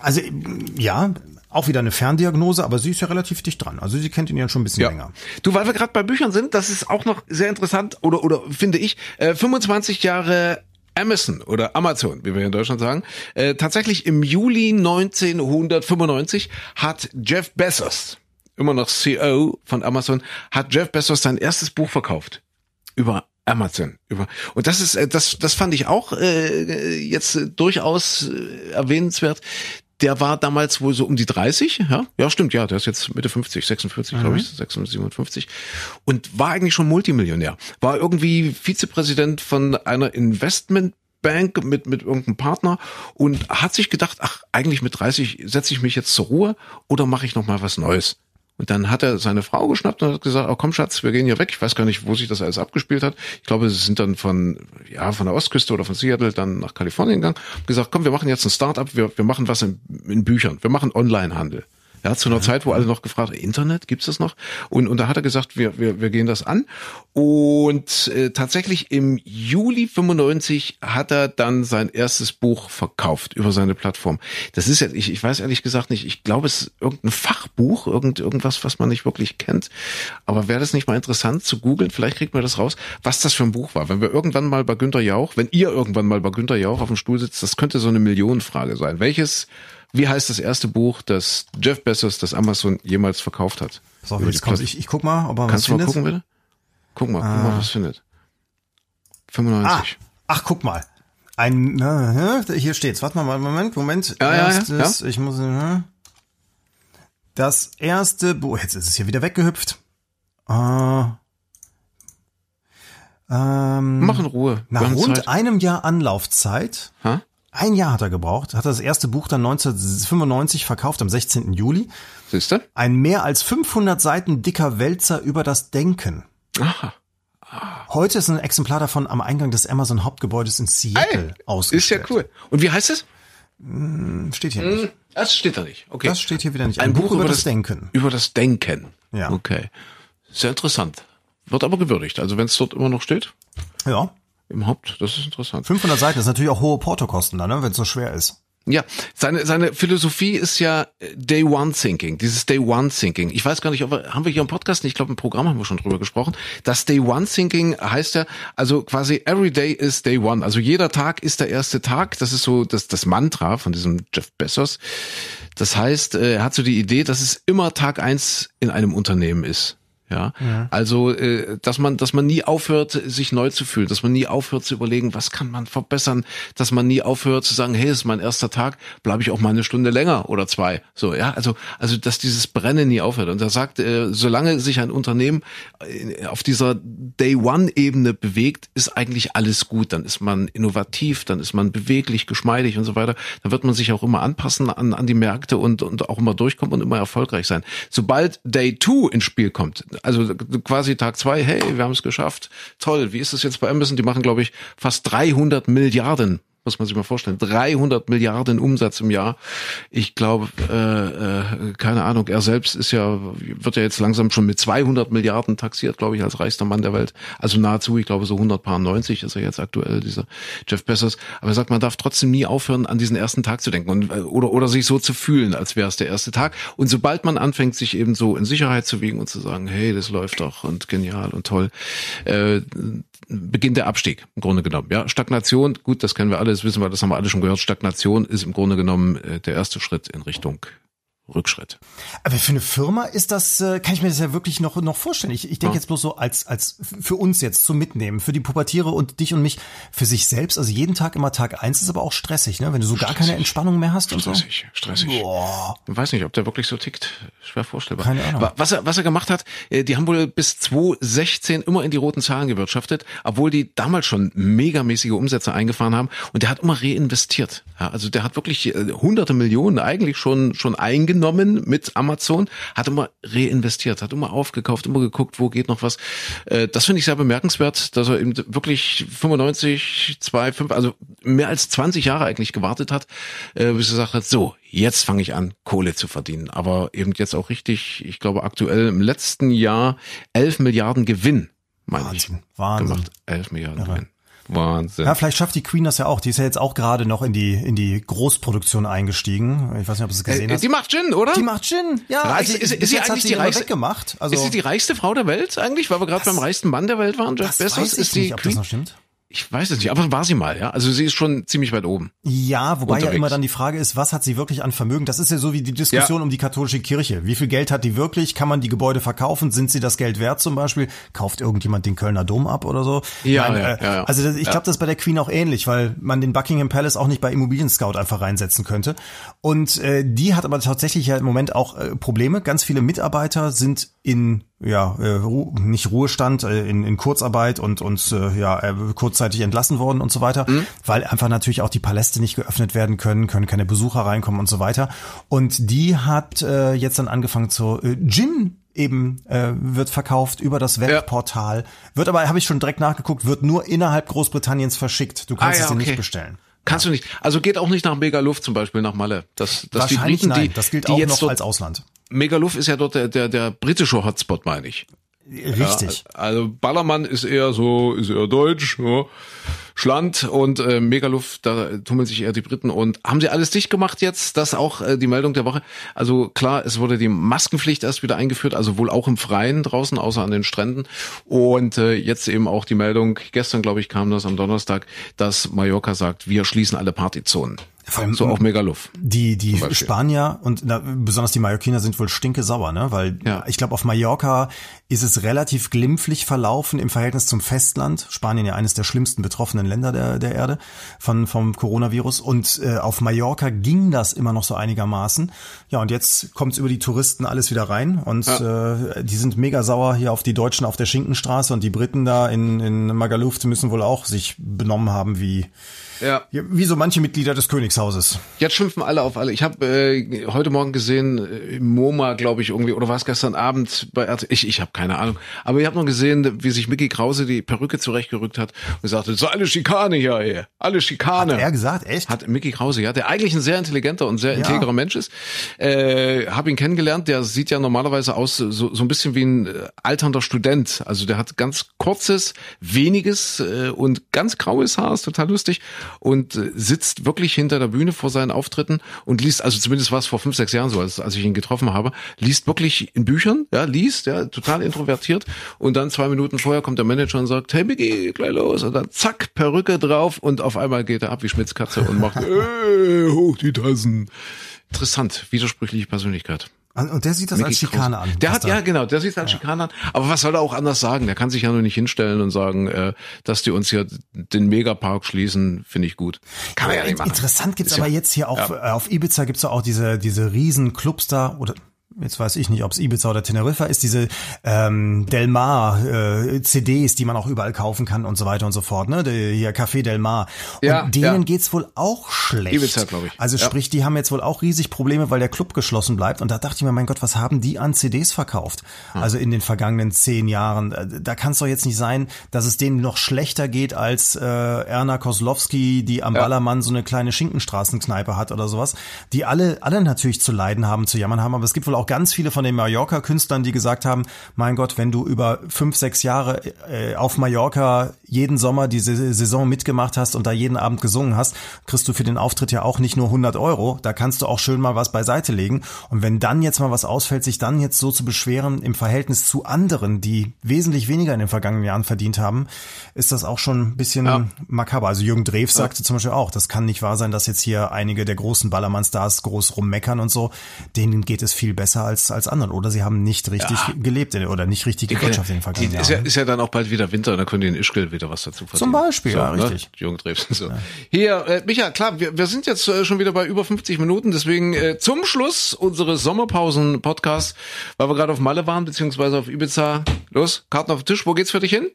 Also ja, auch wieder eine Ferndiagnose, aber sie ist ja relativ dicht dran. Also sie kennt ihn ja schon ein bisschen länger. Du, weil wir gerade bei Büchern sind, das ist auch noch sehr interessant oder oder finde ich, äh, 25 Jahre Amazon oder Amazon, wie wir in Deutschland sagen. Äh, tatsächlich im Juli 1995 hat Jeff Bezos, immer noch CEO von Amazon, hat Jeff Bezos sein erstes Buch verkauft über Amazon über und das ist äh, das das fand ich auch äh, jetzt durchaus äh, erwähnenswert. Der war damals wohl so um die 30, ja? Ja, stimmt, ja, der ist jetzt Mitte 50, 46, glaube ich, 56, 57 und war eigentlich schon Multimillionär. War irgendwie Vizepräsident von einer Investmentbank mit mit irgendeinem Partner und hat sich gedacht, ach, eigentlich mit 30 setze ich mich jetzt zur Ruhe oder mache ich noch mal was Neues. Und dann hat er seine Frau geschnappt und hat gesagt, oh komm Schatz, wir gehen hier weg. Ich weiß gar nicht, wo sich das alles abgespielt hat. Ich glaube, sie sind dann von, ja, von der Ostküste oder von Seattle dann nach Kalifornien gegangen und gesagt, komm, wir machen jetzt ein Start-up, wir, wir machen was in, in Büchern, wir machen Online-Handel. Ja, zu einer Zeit, wo alle noch gefragt, Internet, gibt's das noch? Und, und da hat er gesagt, wir, wir, wir gehen das an. Und äh, tatsächlich im Juli 95 hat er dann sein erstes Buch verkauft über seine Plattform. Das ist ja, ich, ich weiß ehrlich gesagt nicht, ich glaube, es ist irgendein Fachbuch, irgend, irgendwas, was man nicht wirklich kennt. Aber wäre das nicht mal interessant zu googeln? Vielleicht kriegt man das raus, was das für ein Buch war. Wenn wir irgendwann mal bei Günter Jauch, wenn ihr irgendwann mal bei Günter Jauch auf dem Stuhl sitzt, das könnte so eine Millionenfrage sein. Welches wie heißt das erste Buch, das Jeff Bezos, das Amazon jemals verkauft hat? So, jetzt kommt, ich, ich guck mal, ob er Kannst was du mal findet. gucken, bitte? Guck mal, guck mal, was findet. 95. Ah, ach, guck mal. Ein, äh, hier steht's. Warte mal, Moment, Moment. Ja, ja, ja, Erstes, ich muss, äh, das erste Buch, jetzt ist es hier wieder weggehüpft. Äh, ähm, Mach in Ruhe. Nach rund Zeit. einem Jahr Anlaufzeit, Ha? Ein Jahr hat er gebraucht, hat er das erste Buch dann 1995 verkauft, am 16. Juli. Siehst du? Ein mehr als 500 Seiten dicker Wälzer über das Denken. Aha. Heute ist ein Exemplar davon am Eingang des Amazon Hauptgebäudes in Seattle Ist ja ausgestellt. cool. Und wie heißt es? Steht hier nicht. Das steht da nicht. Okay. Das steht hier wieder nicht. Ein, Buch, über das, Denken. Über das Denken. Ja. Okay. Sehr interessant. Wird aber gewürdigt. Also wenn es dort immer noch steht, Ja. Im Haupt, das ist interessant. 500 Seiten ist natürlich auch hohe Portokosten da, ne, wenn es so schwer ist. Ja, seine, seine Philosophie ist ja äh, Day One Thinking, dieses Day One Thinking. Ich weiß gar nicht, ob wir, haben wir hier im Podcast, ich glaube im Programm haben wir schon drüber gesprochen. Das Day One Thinking heißt ja, also quasi every day is Day One. Also jeder Tag ist der erste Tag. Das ist so das, das Mantra von diesem Jeff Bezos. Das heißt, äh, er hat so die Idee, dass es immer Tag eins in einem Unternehmen ist. Ja, also äh, dass man, dass man nie aufhört, sich neu zu fühlen, dass man nie aufhört zu überlegen, was kann man verbessern, dass man nie aufhört zu sagen, hey, es ist mein erster Tag, bleibe ich auch mal eine Stunde länger oder zwei. So, ja, also also dass dieses Brennen nie aufhört. Und er sagt, äh, solange sich ein Unternehmen äh, auf dieser Day One Ebene bewegt, ist eigentlich alles gut. Dann ist man innovativ, dann ist man beweglich, geschmeidig und so weiter. Dann wird man sich auch immer anpassen an, an die Märkte und, und auch immer durchkommen und immer erfolgreich sein. Sobald Day Two ins Spiel kommt, also quasi Tag zwei, hey, wir haben es geschafft, toll. Wie ist es jetzt bei Amazon? Die machen, glaube ich, fast 300 Milliarden muss man sich mal vorstellen. 300 Milliarden Umsatz im Jahr. Ich glaube, äh, äh, keine Ahnung, er selbst ist ja, wird ja jetzt langsam schon mit 200 Milliarden taxiert, glaube ich, als reichster Mann der Welt. Also nahezu, ich glaube, so 190 ist er jetzt aktuell, dieser Jeff Bezos. Aber er sagt, man darf trotzdem nie aufhören, an diesen ersten Tag zu denken und, äh, oder, oder sich so zu fühlen, als wäre es der erste Tag. Und sobald man anfängt, sich eben so in Sicherheit zu wiegen und zu sagen, hey, das läuft doch und genial und toll, äh, beginnt der Abstieg im Grunde genommen. Ja, Stagnation, gut, das kennen wir alle, das wissen wir, das haben wir alle schon gehört. Stagnation ist im Grunde genommen äh, der erste Schritt in Richtung Rückschritt. Aber für eine Firma ist das, äh, kann ich mir das ja wirklich noch, noch vorstellen. Ich, ich denke ja. jetzt bloß so als, als für uns jetzt zum Mitnehmen, für die Pubertiere und dich und mich, für sich selbst. Also jeden Tag immer Tag eins ist aber auch stressig, ne? Wenn du so stressig. gar keine Entspannung mehr hast und stressig, so. Stressig, stressig. Boah. Ich weiß nicht, ob der wirklich so tickt. Schwer vorstellbar. Keine Ahnung. Was er, was er gemacht hat, äh, die haben wohl bis 2016 immer in die roten Zahlen gewirtschaftet, obwohl die damals schon megamäßige Umsätze eingefahren haben. Und der hat immer reinvestiert. Ja, also der hat wirklich äh, hunderte Millionen eigentlich schon, schon eingenommen mit Amazon, hat immer reinvestiert, hat immer aufgekauft, immer geguckt, wo geht noch was. Äh, das finde ich sehr bemerkenswert, dass er eben wirklich 95, 2, 5, also mehr als 20 Jahre eigentlich gewartet hat, äh, bis er hat, so, jetzt fange ich an, Kohle zu verdienen. Aber eben jetzt auch richtig, ich glaube aktuell im letzten Jahr 11 Milliarden Gewinn, meine Wahnsinn, ich, Wahnsinn. gemacht. 11 Milliarden ja, Gewinn. Wahnsinn. Ja, vielleicht schafft die Queen das ja auch. Die ist ja jetzt auch gerade noch in die in die Großproduktion eingestiegen. Ich weiß nicht, ob du es gesehen äh, hast. Die macht Gin, oder? Die macht Gin. Ja, Reich, also, ist, ist sie eigentlich die reichste weggemacht? Also, ist sie die reichste Frau der Welt eigentlich, weil wir gerade beim reichsten Mann der Welt waren? Jeff Bezos ist die nicht, ob Queen? Ich weiß es nicht, aber war sie mal, ja. Also sie ist schon ziemlich weit oben. Ja, wobei unterwegs. ja immer dann die Frage ist, was hat sie wirklich an Vermögen? Das ist ja so wie die Diskussion ja. um die katholische Kirche. Wie viel Geld hat die wirklich? Kann man die Gebäude verkaufen? Sind sie das Geld wert zum Beispiel? Kauft irgendjemand den Kölner Dom ab oder so? Ja, Nein, ja, äh, ja, Also ich glaube, das ist bei der Queen auch ähnlich, weil man den Buckingham Palace auch nicht bei Immobilien Scout einfach reinsetzen könnte. Und äh, die hat aber tatsächlich ja im Moment auch äh, Probleme. Ganz viele Mitarbeiter sind in ja äh, Ru nicht Ruhestand, äh, in, in Kurzarbeit und und äh, ja äh, kurzzeitig entlassen worden und so weiter, mhm. weil einfach natürlich auch die Paläste nicht geöffnet werden können, können keine Besucher reinkommen und so weiter. Und die hat äh, jetzt dann angefangen zu äh, Gin eben äh, wird verkauft über das Webportal, ja. wird aber habe ich schon direkt nachgeguckt, wird nur innerhalb Großbritanniens verschickt. Du kannst ah, ja, es dir okay. nicht bestellen. Kannst du nicht. Also geht auch nicht nach Megaluft zum Beispiel nach Malle. Das, das die Briten, nein, die, das gilt die auch jetzt noch als Ausland. Megaluft ist ja dort der, der, der britische Hotspot, meine ich. Richtig. Ja, also Ballermann ist eher so, ist eher deutsch, ja. Schland und äh, Megaluft, da tummeln sich eher die Briten. Und haben sie alles dicht gemacht jetzt? Das auch äh, die Meldung der Woche. Also klar, es wurde die Maskenpflicht erst wieder eingeführt, also wohl auch im Freien draußen, außer an den Stränden. Und äh, jetzt eben auch die Meldung, gestern glaube ich kam das am Donnerstag, dass Mallorca sagt, wir schließen alle Partyzonen. Vor allem so auch Megaluff. Die die Spanier und na, besonders die Mallorquiner sind wohl stinke sauer, ne? Weil ja. ich glaube auf Mallorca ist es relativ glimpflich verlaufen im Verhältnis zum Festland. Spanien ja eines der schlimmsten betroffenen Länder der der Erde von vom Coronavirus und äh, auf Mallorca ging das immer noch so einigermaßen. Ja und jetzt kommt's über die Touristen alles wieder rein und ja. äh, die sind mega sauer hier auf die Deutschen auf der Schinkenstraße und die Briten da in in Magaluf müssen wohl auch sich benommen haben wie ja. Wie so manche Mitglieder des Königshauses. Jetzt schimpfen alle auf alle. Ich habe äh, heute Morgen gesehen, äh, im MoMA, glaube ich, irgendwie, oder war es gestern Abend bei RT Ich, ich habe keine Ahnung. Aber ich habe noch gesehen, wie sich Mickey Krause die Perücke zurechtgerückt hat und sagte, so alle Schikane hier, ey. alle Schikane. Hat er gesagt, echt? Hat Mickey Krause, ja, der eigentlich ein sehr intelligenter und sehr ja. integrer Mensch ist. Äh, habe ihn kennengelernt, der sieht ja normalerweise aus so, so ein bisschen wie ein äh, alternder Student. Also der hat ganz kurzes, weniges äh, und ganz graues Haar, ist total lustig und äh, sitzt wirklich hinter der Bühne vor seinen Auftritten und liest, also zumindest war es vor fünf, sechs Jahren so, als, als ich ihn getroffen habe, liest wirklich in Büchern, ja, liest, ja, total introvertiert und dann zwei Minuten vorher kommt der Manager und sagt, hey Biggie, gleich los und dann zack, Perücke drauf und auf einmal geht er ab wie Schmitzkatze und macht, äh, hoch die Tassen. Interessant, widersprüchliche Persönlichkeit. Und der sieht das Mickey als Schikane an. Der hat, da, ja genau, der sieht das als ja. Schikane an. Aber was soll er auch anders sagen? Der kann sich ja nur nicht hinstellen und sagen, äh, dass die uns hier den Megapark schließen, finde ich gut. Kann man ja nicht machen. Interessant gibt's Ist aber ja, jetzt hier auch, ja. auf Ibiza gibt's ja auch diese, diese riesen Clubs da, oder jetzt weiß ich nicht, ob es Ibiza oder Teneriffa ist, diese ähm, Del Mar äh, CDs, die man auch überall kaufen kann und so weiter und so fort, ne? Der, hier Café Del Mar. Und ja, denen ja. geht's wohl auch schlecht. Ibiza, glaube ich. Also ja. sprich, die haben jetzt wohl auch riesig Probleme, weil der Club geschlossen bleibt. Und da dachte ich mir, mein Gott, was haben die an CDs verkauft? Hm. Also in den vergangenen zehn Jahren. Äh, da kann es doch jetzt nicht sein, dass es denen noch schlechter geht als äh, Erna Koslowski, die am ja. Ballermann so eine kleine Schinkenstraßenkneipe hat oder sowas, die alle alle natürlich zu leiden haben, zu jammern haben. Aber es gibt wohl auch auch ganz viele von den Mallorca-Künstlern, die gesagt haben, mein Gott, wenn du über fünf, sechs Jahre äh, auf Mallorca jeden Sommer diese Saison mitgemacht hast und da jeden Abend gesungen hast, kriegst du für den Auftritt ja auch nicht nur 100 Euro, da kannst du auch schön mal was beiseite legen. Und wenn dann jetzt mal was ausfällt, sich dann jetzt so zu beschweren im Verhältnis zu anderen, die wesentlich weniger in den vergangenen Jahren verdient haben, ist das auch schon ein bisschen ja. makaber. Also Jürgen Drews sagte ja. zum Beispiel auch, das kann nicht wahr sein, dass jetzt hier einige der großen Ballermann-Stars groß rummeckern und so. Denen geht es viel besser als, als anderen. Oder sie haben nicht richtig ja. gelebt oder nicht richtig gewirtschaftet in den vergangenen Jahren. Ist ja, ist ja dann auch bald wieder Winter und da können die in Ischgl wieder was dazu verdienen. Zum Beispiel, so, ja, ne? richtig. Jürgen Drews. So. Hier, äh, Micha, klar, wir, wir sind jetzt äh, schon wieder bei über 50 Minuten, deswegen äh, zum Schluss unseres Sommerpausen-Podcasts, weil wir gerade auf Malle waren, beziehungsweise auf Ibiza. Los, Karten auf den Tisch, wo geht's für dich hin?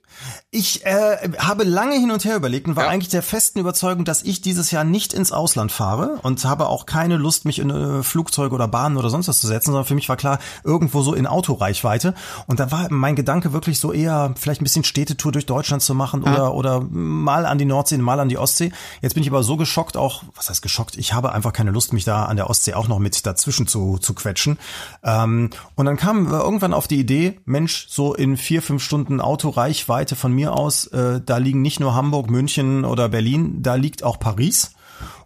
Ich äh, habe lange hin und her überlegt und war ja. eigentlich der festen Überzeugung, dass ich dieses Jahr nicht ins Ausland fahre und habe auch keine Lust, mich in äh, Flugzeuge oder Bahnen oder sonst was zu setzen, sondern für mich war klar, irgendwo so in Autoreichweite. Und da war mein Gedanke wirklich so eher vielleicht ein bisschen Städtetour durch Deutschland zu machen oder, oder mal an die Nordsee, mal an die Ostsee. Jetzt bin ich aber so geschockt auch, was heißt geschockt? Ich habe einfach keine Lust, mich da an der Ostsee auch noch mit dazwischen zu, zu quetschen. Ähm, und dann kam irgendwann auf die Idee, Mensch, so in vier, fünf Stunden Autoreichweite von mir aus, äh, da liegen nicht nur Hamburg, München oder Berlin, da liegt auch Paris.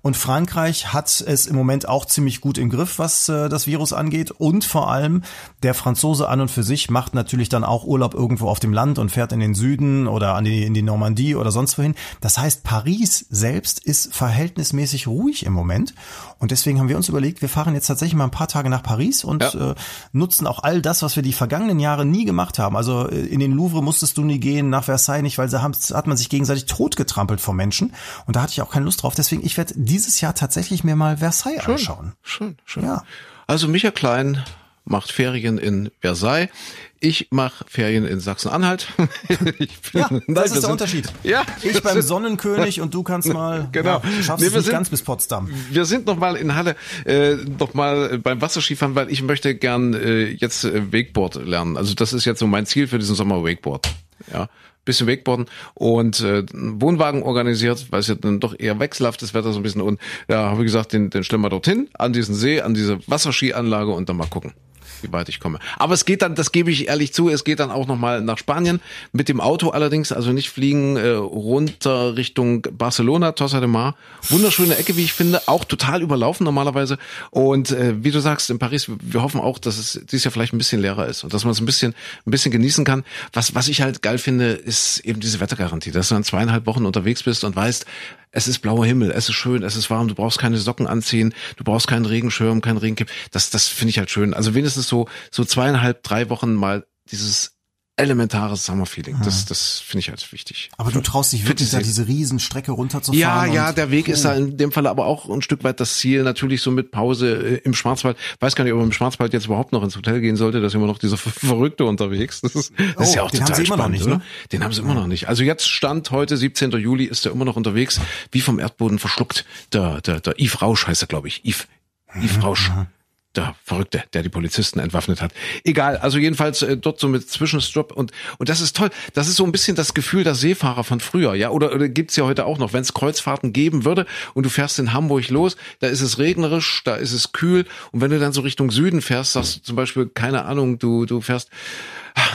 Und Frankreich hat es im Moment auch ziemlich gut im Griff, was äh, das Virus angeht. Und vor allem der Franzose an und für sich macht natürlich dann auch Urlaub irgendwo auf dem Land und fährt in den Süden oder an die, in die Normandie oder sonst wohin. Das heißt, Paris selbst ist verhältnismäßig ruhig im Moment. Und deswegen haben wir uns überlegt, wir fahren jetzt tatsächlich mal ein paar Tage nach Paris und ja. äh, nutzen auch all das, was wir die vergangenen Jahre nie gemacht haben. Also äh, in den Louvre musstest du nie gehen, nach Versailles nicht, weil da hat man sich gegenseitig totgetrampelt vor Menschen. Und da hatte ich auch keine Lust drauf. Deswegen, ich werde dieses Jahr tatsächlich mir mal Versailles schön, anschauen. Schön, schön. Ja. Also Micha Klein macht Ferien in Versailles. Ich mache Ferien in Sachsen-Anhalt. ja, das ist der sind, Unterschied. Ja, ich beim Sonnenkönig und du kannst mal. Genau. Ja, schaffst nee, es nicht sind, ganz bis Potsdam. Wir sind noch mal in Halle, äh, noch mal beim Wasserskifahren, weil ich möchte gern äh, jetzt äh, Wakeboard lernen. Also das ist jetzt so mein Ziel für diesen Sommer Wakeboard. Ja bisschen Wakeboarden und äh, Wohnwagen organisiert, weil es ja dann doch eher wechselhaftes Wetter so ein bisschen. Und da habe ich gesagt, den, den stellen wir dorthin, an diesen See, an diese Wasserskianlage und dann mal gucken wie weit ich komme. Aber es geht dann, das gebe ich ehrlich zu, es geht dann auch nochmal nach Spanien mit dem Auto allerdings, also nicht fliegen äh, runter Richtung Barcelona, Tossa de Mar. Wunderschöne Ecke, wie ich finde, auch total überlaufen normalerweise. Und äh, wie du sagst, in Paris, wir hoffen auch, dass es dieses Jahr vielleicht ein bisschen leerer ist und dass man es ein bisschen, ein bisschen genießen kann. Was, was ich halt geil finde, ist eben diese Wettergarantie, dass du dann zweieinhalb Wochen unterwegs bist und weißt, es ist blauer Himmel, es ist schön, es ist warm, du brauchst keine Socken anziehen, du brauchst keinen Regenschirm, keinen Regenkipp. Das, das finde ich halt schön. Also wenigstens so, so zweieinhalb, drei Wochen mal dieses elementares Summer-Feeling. Das, das finde ich halt wichtig. Aber du traust dich wirklich, da diese Riesenstrecke runterzufahren? Ja, ja, der Weg ist da in dem Fall aber auch ein Stück weit das Ziel. Natürlich so mit Pause äh, im Schwarzwald. Weiß gar nicht, ob man im Schwarzwald jetzt überhaupt noch ins Hotel gehen sollte. Da ist immer noch dieser Verrückte unterwegs. Das ist, das oh, ist ja auch den total haben sie spannend, immer noch nicht, oder? Ne? Den haben sie immer noch nicht. Also jetzt Stand heute, 17. Juli, ist er immer noch unterwegs, wie vom Erdboden verschluckt. Der, der, der Yves Rausch heißt er, glaube ich. Yves, Yves Rausch. Der Verrückte, der die Polizisten entwaffnet hat. Egal, also jedenfalls äh, dort so mit Zwischenstopp und und das ist toll. Das ist so ein bisschen das Gefühl der Seefahrer von früher, ja, oder, oder gibt's ja heute auch noch, wenn es Kreuzfahrten geben würde und du fährst in Hamburg los, da ist es regnerisch, da ist es kühl und wenn du dann so Richtung Süden fährst, sagst du zum Beispiel, keine Ahnung, du du fährst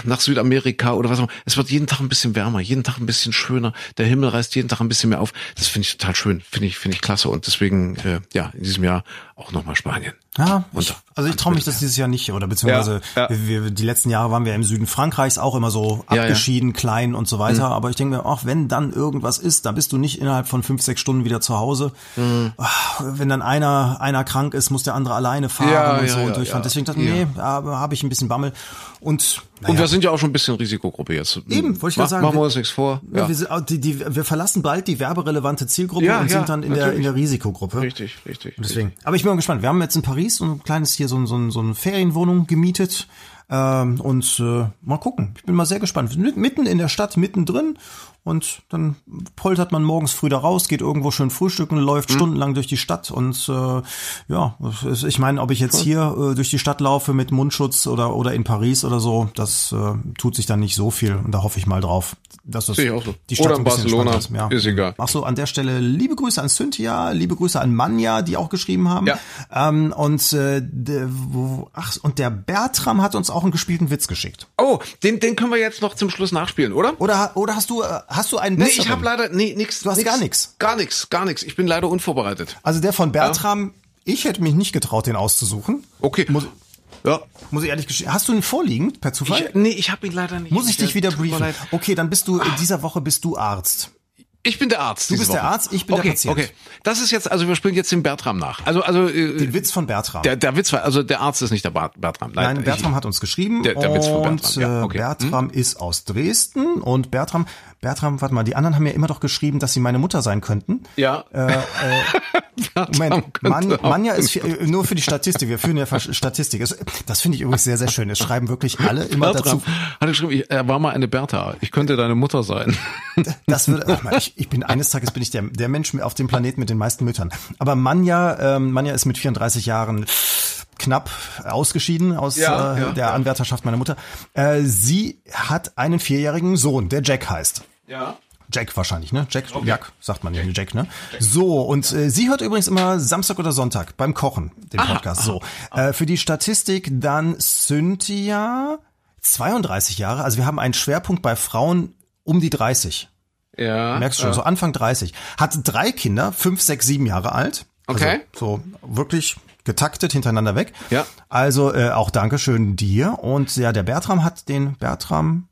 nach Südamerika oder was auch immer. Es wird jeden Tag ein bisschen wärmer, jeden Tag ein bisschen schöner. Der Himmel reißt jeden Tag ein bisschen mehr auf. Das finde ich total schön, finde ich, finde ich klasse. Und deswegen, äh, ja, in diesem Jahr auch nochmal Spanien. Ja, ich, also ich traue mich das dieses Jahr nicht, oder beziehungsweise ja, ja. Wir, die letzten Jahre waren wir im Süden Frankreichs auch immer so abgeschieden, ja, klein und so weiter. Mhm. Aber ich denke mir, ach, wenn dann irgendwas ist, dann bist du nicht innerhalb von fünf, sechs Stunden wieder zu Hause. Mhm. Ach, wenn dann einer einer krank ist, muss der andere alleine fahren und so und durchfahren. Deswegen dachte ich, nee, habe ich ein bisschen Bammel. Und naja. Und wir sind ja auch schon ein bisschen Risikogruppe jetzt. Eben, wollte ich gerade sagen. Machen wir uns nichts vor. Ja. Wir, sind, die, die, wir verlassen bald die werberelevante Zielgruppe ja, und sind dann in der, in der Risikogruppe. Richtig, richtig. Und deswegen. Aber ich bin mal gespannt. Wir haben jetzt in Paris so ein kleines hier so, ein, so, ein, so eine Ferienwohnung gemietet Ähm, und äh, mal gucken. Ich bin mal sehr gespannt. Mitten in der Stadt, mittendrin. Und dann poltert man morgens früh da raus, geht irgendwo schön frühstücken, läuft mhm. stundenlang durch die Stadt. Und äh, ja, ich meine, ob ich jetzt hier äh, durch die Stadt laufe mit Mundschutz oder, oder in Paris oder so, das äh, tut sich dann nicht so viel. Und da hoffe ich mal drauf, dass das ich auch so. die Stadt oder in Barcelona, ist. Ja. ist egal. Ach so, an der Stelle liebe Grüße an Cynthia, liebe Grüße an Manja, die auch geschrieben haben. Ja. Ähm, und äh, de, wo, ach, und der Bertram hat uns auch einen gespielten Witz geschickt. Oh, den, den können wir jetzt noch zum Schluss nachspielen, oder? Oder, oder hast du, äh, hast du einen besseren? Nee, ich habe leider, nee, nix. Du hast nix, gar nichts. Gar nichts, gar nichts. Ich bin leider unvorbereitet. Also der von Bertram, ja. ich hätte mich nicht getraut, den auszusuchen. Okay. Muss, ja. Muss ich ehrlich gestehen. Hast du ihn vorliegen, per Zufall? Ich, nee, ich habe ihn leider nicht. Muss ich dich wieder briefen? Okay, dann bist du, in dieser Woche bist du Arzt. Ich bin der Arzt. Du bist Woche. der Arzt, ich bin okay, der Patient. Okay, das ist jetzt, also wir spielen jetzt den Bertram nach. Also, also äh, den Witz von Bertram. Der, der Witz war, also der Arzt ist nicht der Bertram. Nein, Nein Bertram ich, hat uns geschrieben. Der, der Witz von Bertram. Und ja, okay. Bertram hm? ist aus Dresden und Bertram, Bertram, warte mal, die anderen haben ja immer doch geschrieben, dass sie meine Mutter sein könnten. Ja. Äh, äh, Moment, Man, Manja ist für, nur für die Statistik. Wir führen ja Statistik. Das finde ich übrigens sehr, sehr schön. Es schreiben wirklich alle immer Bertram dazu. Hat geschrieben, er war mal eine Bertha. Ich könnte deine Mutter sein. Das würde, ich, ich bin eines Tages bin ich der, der Mensch auf dem Planeten mit den meisten Müttern. Aber Manja, ähm, Manja ist mit 34 Jahren knapp ausgeschieden aus ja, äh, ja, der ja. Anwärterschaft meiner Mutter. Äh, sie hat einen vierjährigen Sohn, der Jack heißt. Ja. Jack wahrscheinlich, ne? Jack, okay. Jack, sagt man ja, Jack, ne? So, und äh, sie hört übrigens immer Samstag oder Sonntag beim Kochen, den aha, Podcast. Aha, so, aha. Äh, für die Statistik dann Cynthia, 32 Jahre. Also wir haben einen Schwerpunkt bei Frauen um die 30. Ja. Merkst du schon, ja. so Anfang 30. Hat drei Kinder, fünf, sechs, sieben Jahre alt. Okay. Also, so wirklich getaktet hintereinander weg. Ja. Also äh, auch Dankeschön dir. Und ja, der Bertram hat den Bertram.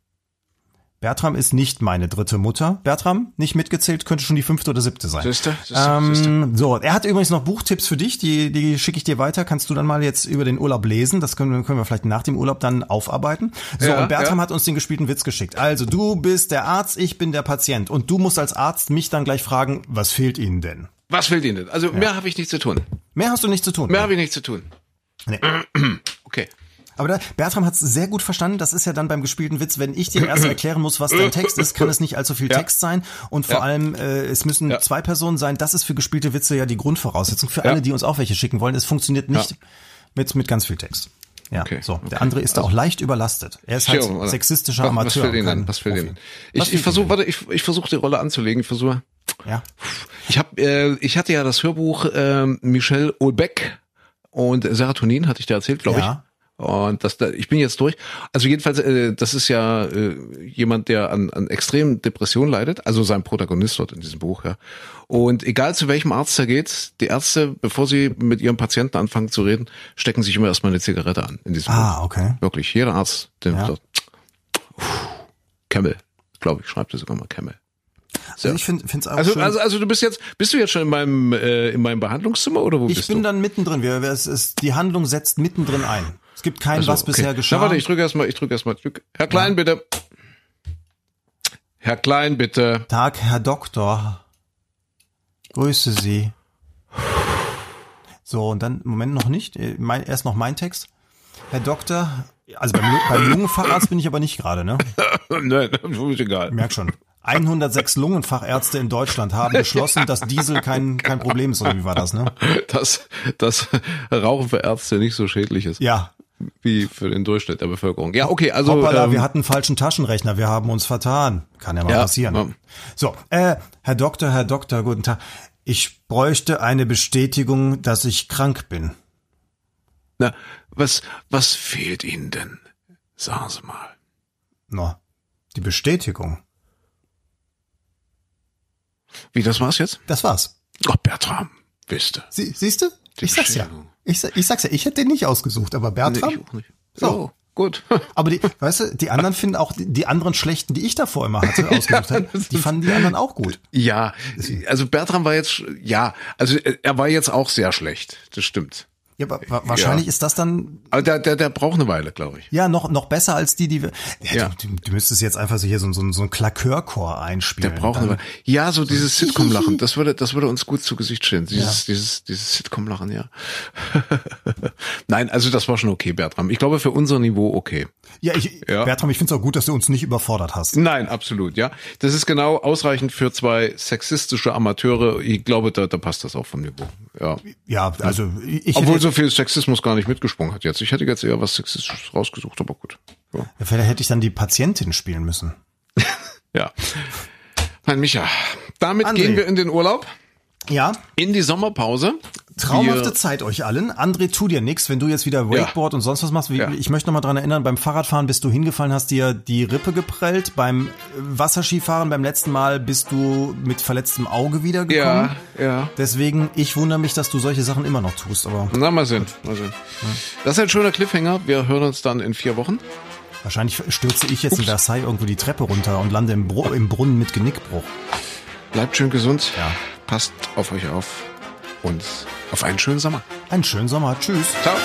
Bertram ist nicht meine dritte Mutter. Bertram, nicht mitgezählt, könnte schon die fünfte oder siebte sein. Siehste, siehste, ähm, siehste. So, er hat übrigens noch Buchtipps für dich, die, die schicke ich dir weiter. Kannst du dann mal jetzt über den Urlaub lesen. Das können wir, können wir vielleicht nach dem Urlaub dann aufarbeiten. So, Ja, und Bertram ja. hat uns den gespielten Witz geschickt. Also, du bist der Arzt, ich bin der Patient. Und du musst als Arzt mich dann gleich fragen, was fehlt Ihnen denn? Was fehlt Ihnen denn? Also mehr habe ich nichts zu tun. Mehr hast du nicht zu tun. Mehr habe ich nichts zu tun. Nee. Okay. Aber da, Bertram hat es sehr gut verstanden. Das ist ja dann beim gespielten Witz, wenn ich dir erst erklären muss, was dein Text ist, kann es nicht allzu viel Ja. Text sein. Und vor Ja. allem, äh, es müssen Ja. zwei Personen sein. Das ist für gespielte Witze ja die Grundvoraussetzung. Für alle, die uns auch welche schicken wollen. Es funktioniert nicht mit, mit ganz viel Text. Ja, Okay, so. okay. Der andere ist da auch leicht überlastet. Er ist halt sexistischer was, Amateur. Was Ihnen kein denn? Was. Ihnen? Was Ich, ich versuche, warte, ich, ich versuche die Rolle anzulegen. Ich versuche. Ja. Ich habe, äh, ich hatte ja das Hörbuch ähm, Michel Olbeck und Serotonin hatte ich dir erzählt, glaube Ja. ich. Und das, da, ich bin jetzt durch. Also jedenfalls, äh, das ist ja äh, jemand, der an, an extremen Depressionen leidet. Also sein Protagonist dort in diesem Buch. Ja. Und egal zu welchem Arzt er geht, die Ärzte, bevor sie mit ihrem Patienten anfangen zu reden, stecken sich immer erstmal eine Zigarette an in diesem Ah, Buch. okay. Wirklich, jeder Arzt, den Ja. dort, Camel, glaube ich, schreibt er sogar mal Camel. Also ich finde es auch Also, schön. also, also du bist jetzt, bist du jetzt schon in meinem, äh, in meinem Behandlungszimmer oder wo ich bist bin du? dann mittendrin. Wir, es ist, die Handlung setzt mittendrin ein. Es gibt kein, Also, was bisher geschah. Na, warte, ich drücke erstmal, ich drücke erstmal. Drück. Herr Klein, bitte. Herr Klein, bitte. Tag, Herr Doktor. Grüße Sie. So, und dann, Moment noch nicht, äh, mein, erst noch mein Text. Herr Doktor, also beim, beim Lungenfacharzt bin ich aber nicht gerade, ne? Nein, ist egal. Merk schon. 106 Lungenfachärzte in Deutschland haben beschlossen, dass Diesel kein, kein Problem ist, oder wie war das, ne? Dass, dass Rauchen für Ärzte nicht so schädlich ist Ja. wie für den Durchschnitt der Bevölkerung. Ja, okay, also Hoppala, ähm, wir hatten falschen Taschenrechner, wir haben uns vertan. Kann ja mal Ja, passieren. ja. So, äh, Herr Doktor, Herr Doktor, guten Tag. Ich bräuchte eine Bestätigung, dass ich krank bin. na, was, was fehlt Ihnen denn? Sagen Sie mal. No, die Bestätigung. Wie, das war's jetzt? Das war's. Oh, Bertram, wisst ihr. Sie, siehst du? Ich sag's ja. Ich, ich sag's ja, ich hätte den nicht ausgesucht, aber Nee, Bertram. ich auch nicht. So. So, gut. Aber die, weißt du, die anderen finden auch, die, die anderen schlechten, die ich davor immer hatte, ausgesucht habe, die fanden die anderen auch gut. Ja, also Bertram war jetzt, ja, also er war jetzt auch sehr schlecht. Das stimmt. Ja, aber wa- wahrscheinlich ist das dann Aber der, der, der braucht eine Weile, glaube ich. ja noch noch besser als die, die wir. Ja, Ja. Du, du, du müsstest jetzt einfach so hier so, so, so ein Klakörchor einspielen. Der braucht eine Weile. Ja, so dieses Sitcom-Lachen, das würde, das würde uns gut zu Gesicht stehen. Dieses, dieses, dieses Sitcom-Lachen, ja. Nein, also das war schon okay, Bertram. Ich glaube, für unser Niveau okay. Ja, ich, Ja. Bertram, ich finde es auch gut, dass du uns nicht überfordert hast. Nein, absolut, ja. Das ist genau ausreichend für zwei sexistische Amateure. Ich glaube, da, da passt das auch vom Niveau. Ja. Ja, also ich Obwohl so viel Sexismus gar nicht mitgesprungen hat jetzt. Ich hätte jetzt eher was Sexistisches rausgesucht, aber gut. Ja. vielleicht hätte ich dann die Patientin spielen müssen. ja. Mein Micha, damit André. gehen wir in den Urlaub, Ja, in die Sommerpause. Traumhafte Zeit euch allen. André, tu dir nix, wenn du jetzt wieder Wakeboard und sonst was machst. Wie, Ja. Ich möchte noch mal dran erinnern, beim Fahrradfahren bist du hingefallen, hast dir die Rippe geprellt. Beim Wasserskifahren beim letzten Mal bist du mit verletztem Auge wiedergekommen. Ja, ja. Deswegen, ich wundere mich, dass du solche Sachen immer noch tust. Aber Na, mal sehen, mal sehen. Das ist ein schöner Cliffhanger. Wir hören uns dann in vier Wochen. wahrscheinlich stürze ich jetzt in Versailles irgendwo die Treppe runter und lande im, Bru im Brunnen mit Genickbruch. Bleibt schön gesund. Ja. Passt auf euch auf und auf einen schönen Sommer. Einen schönen Sommer. Tschüss. Ciao.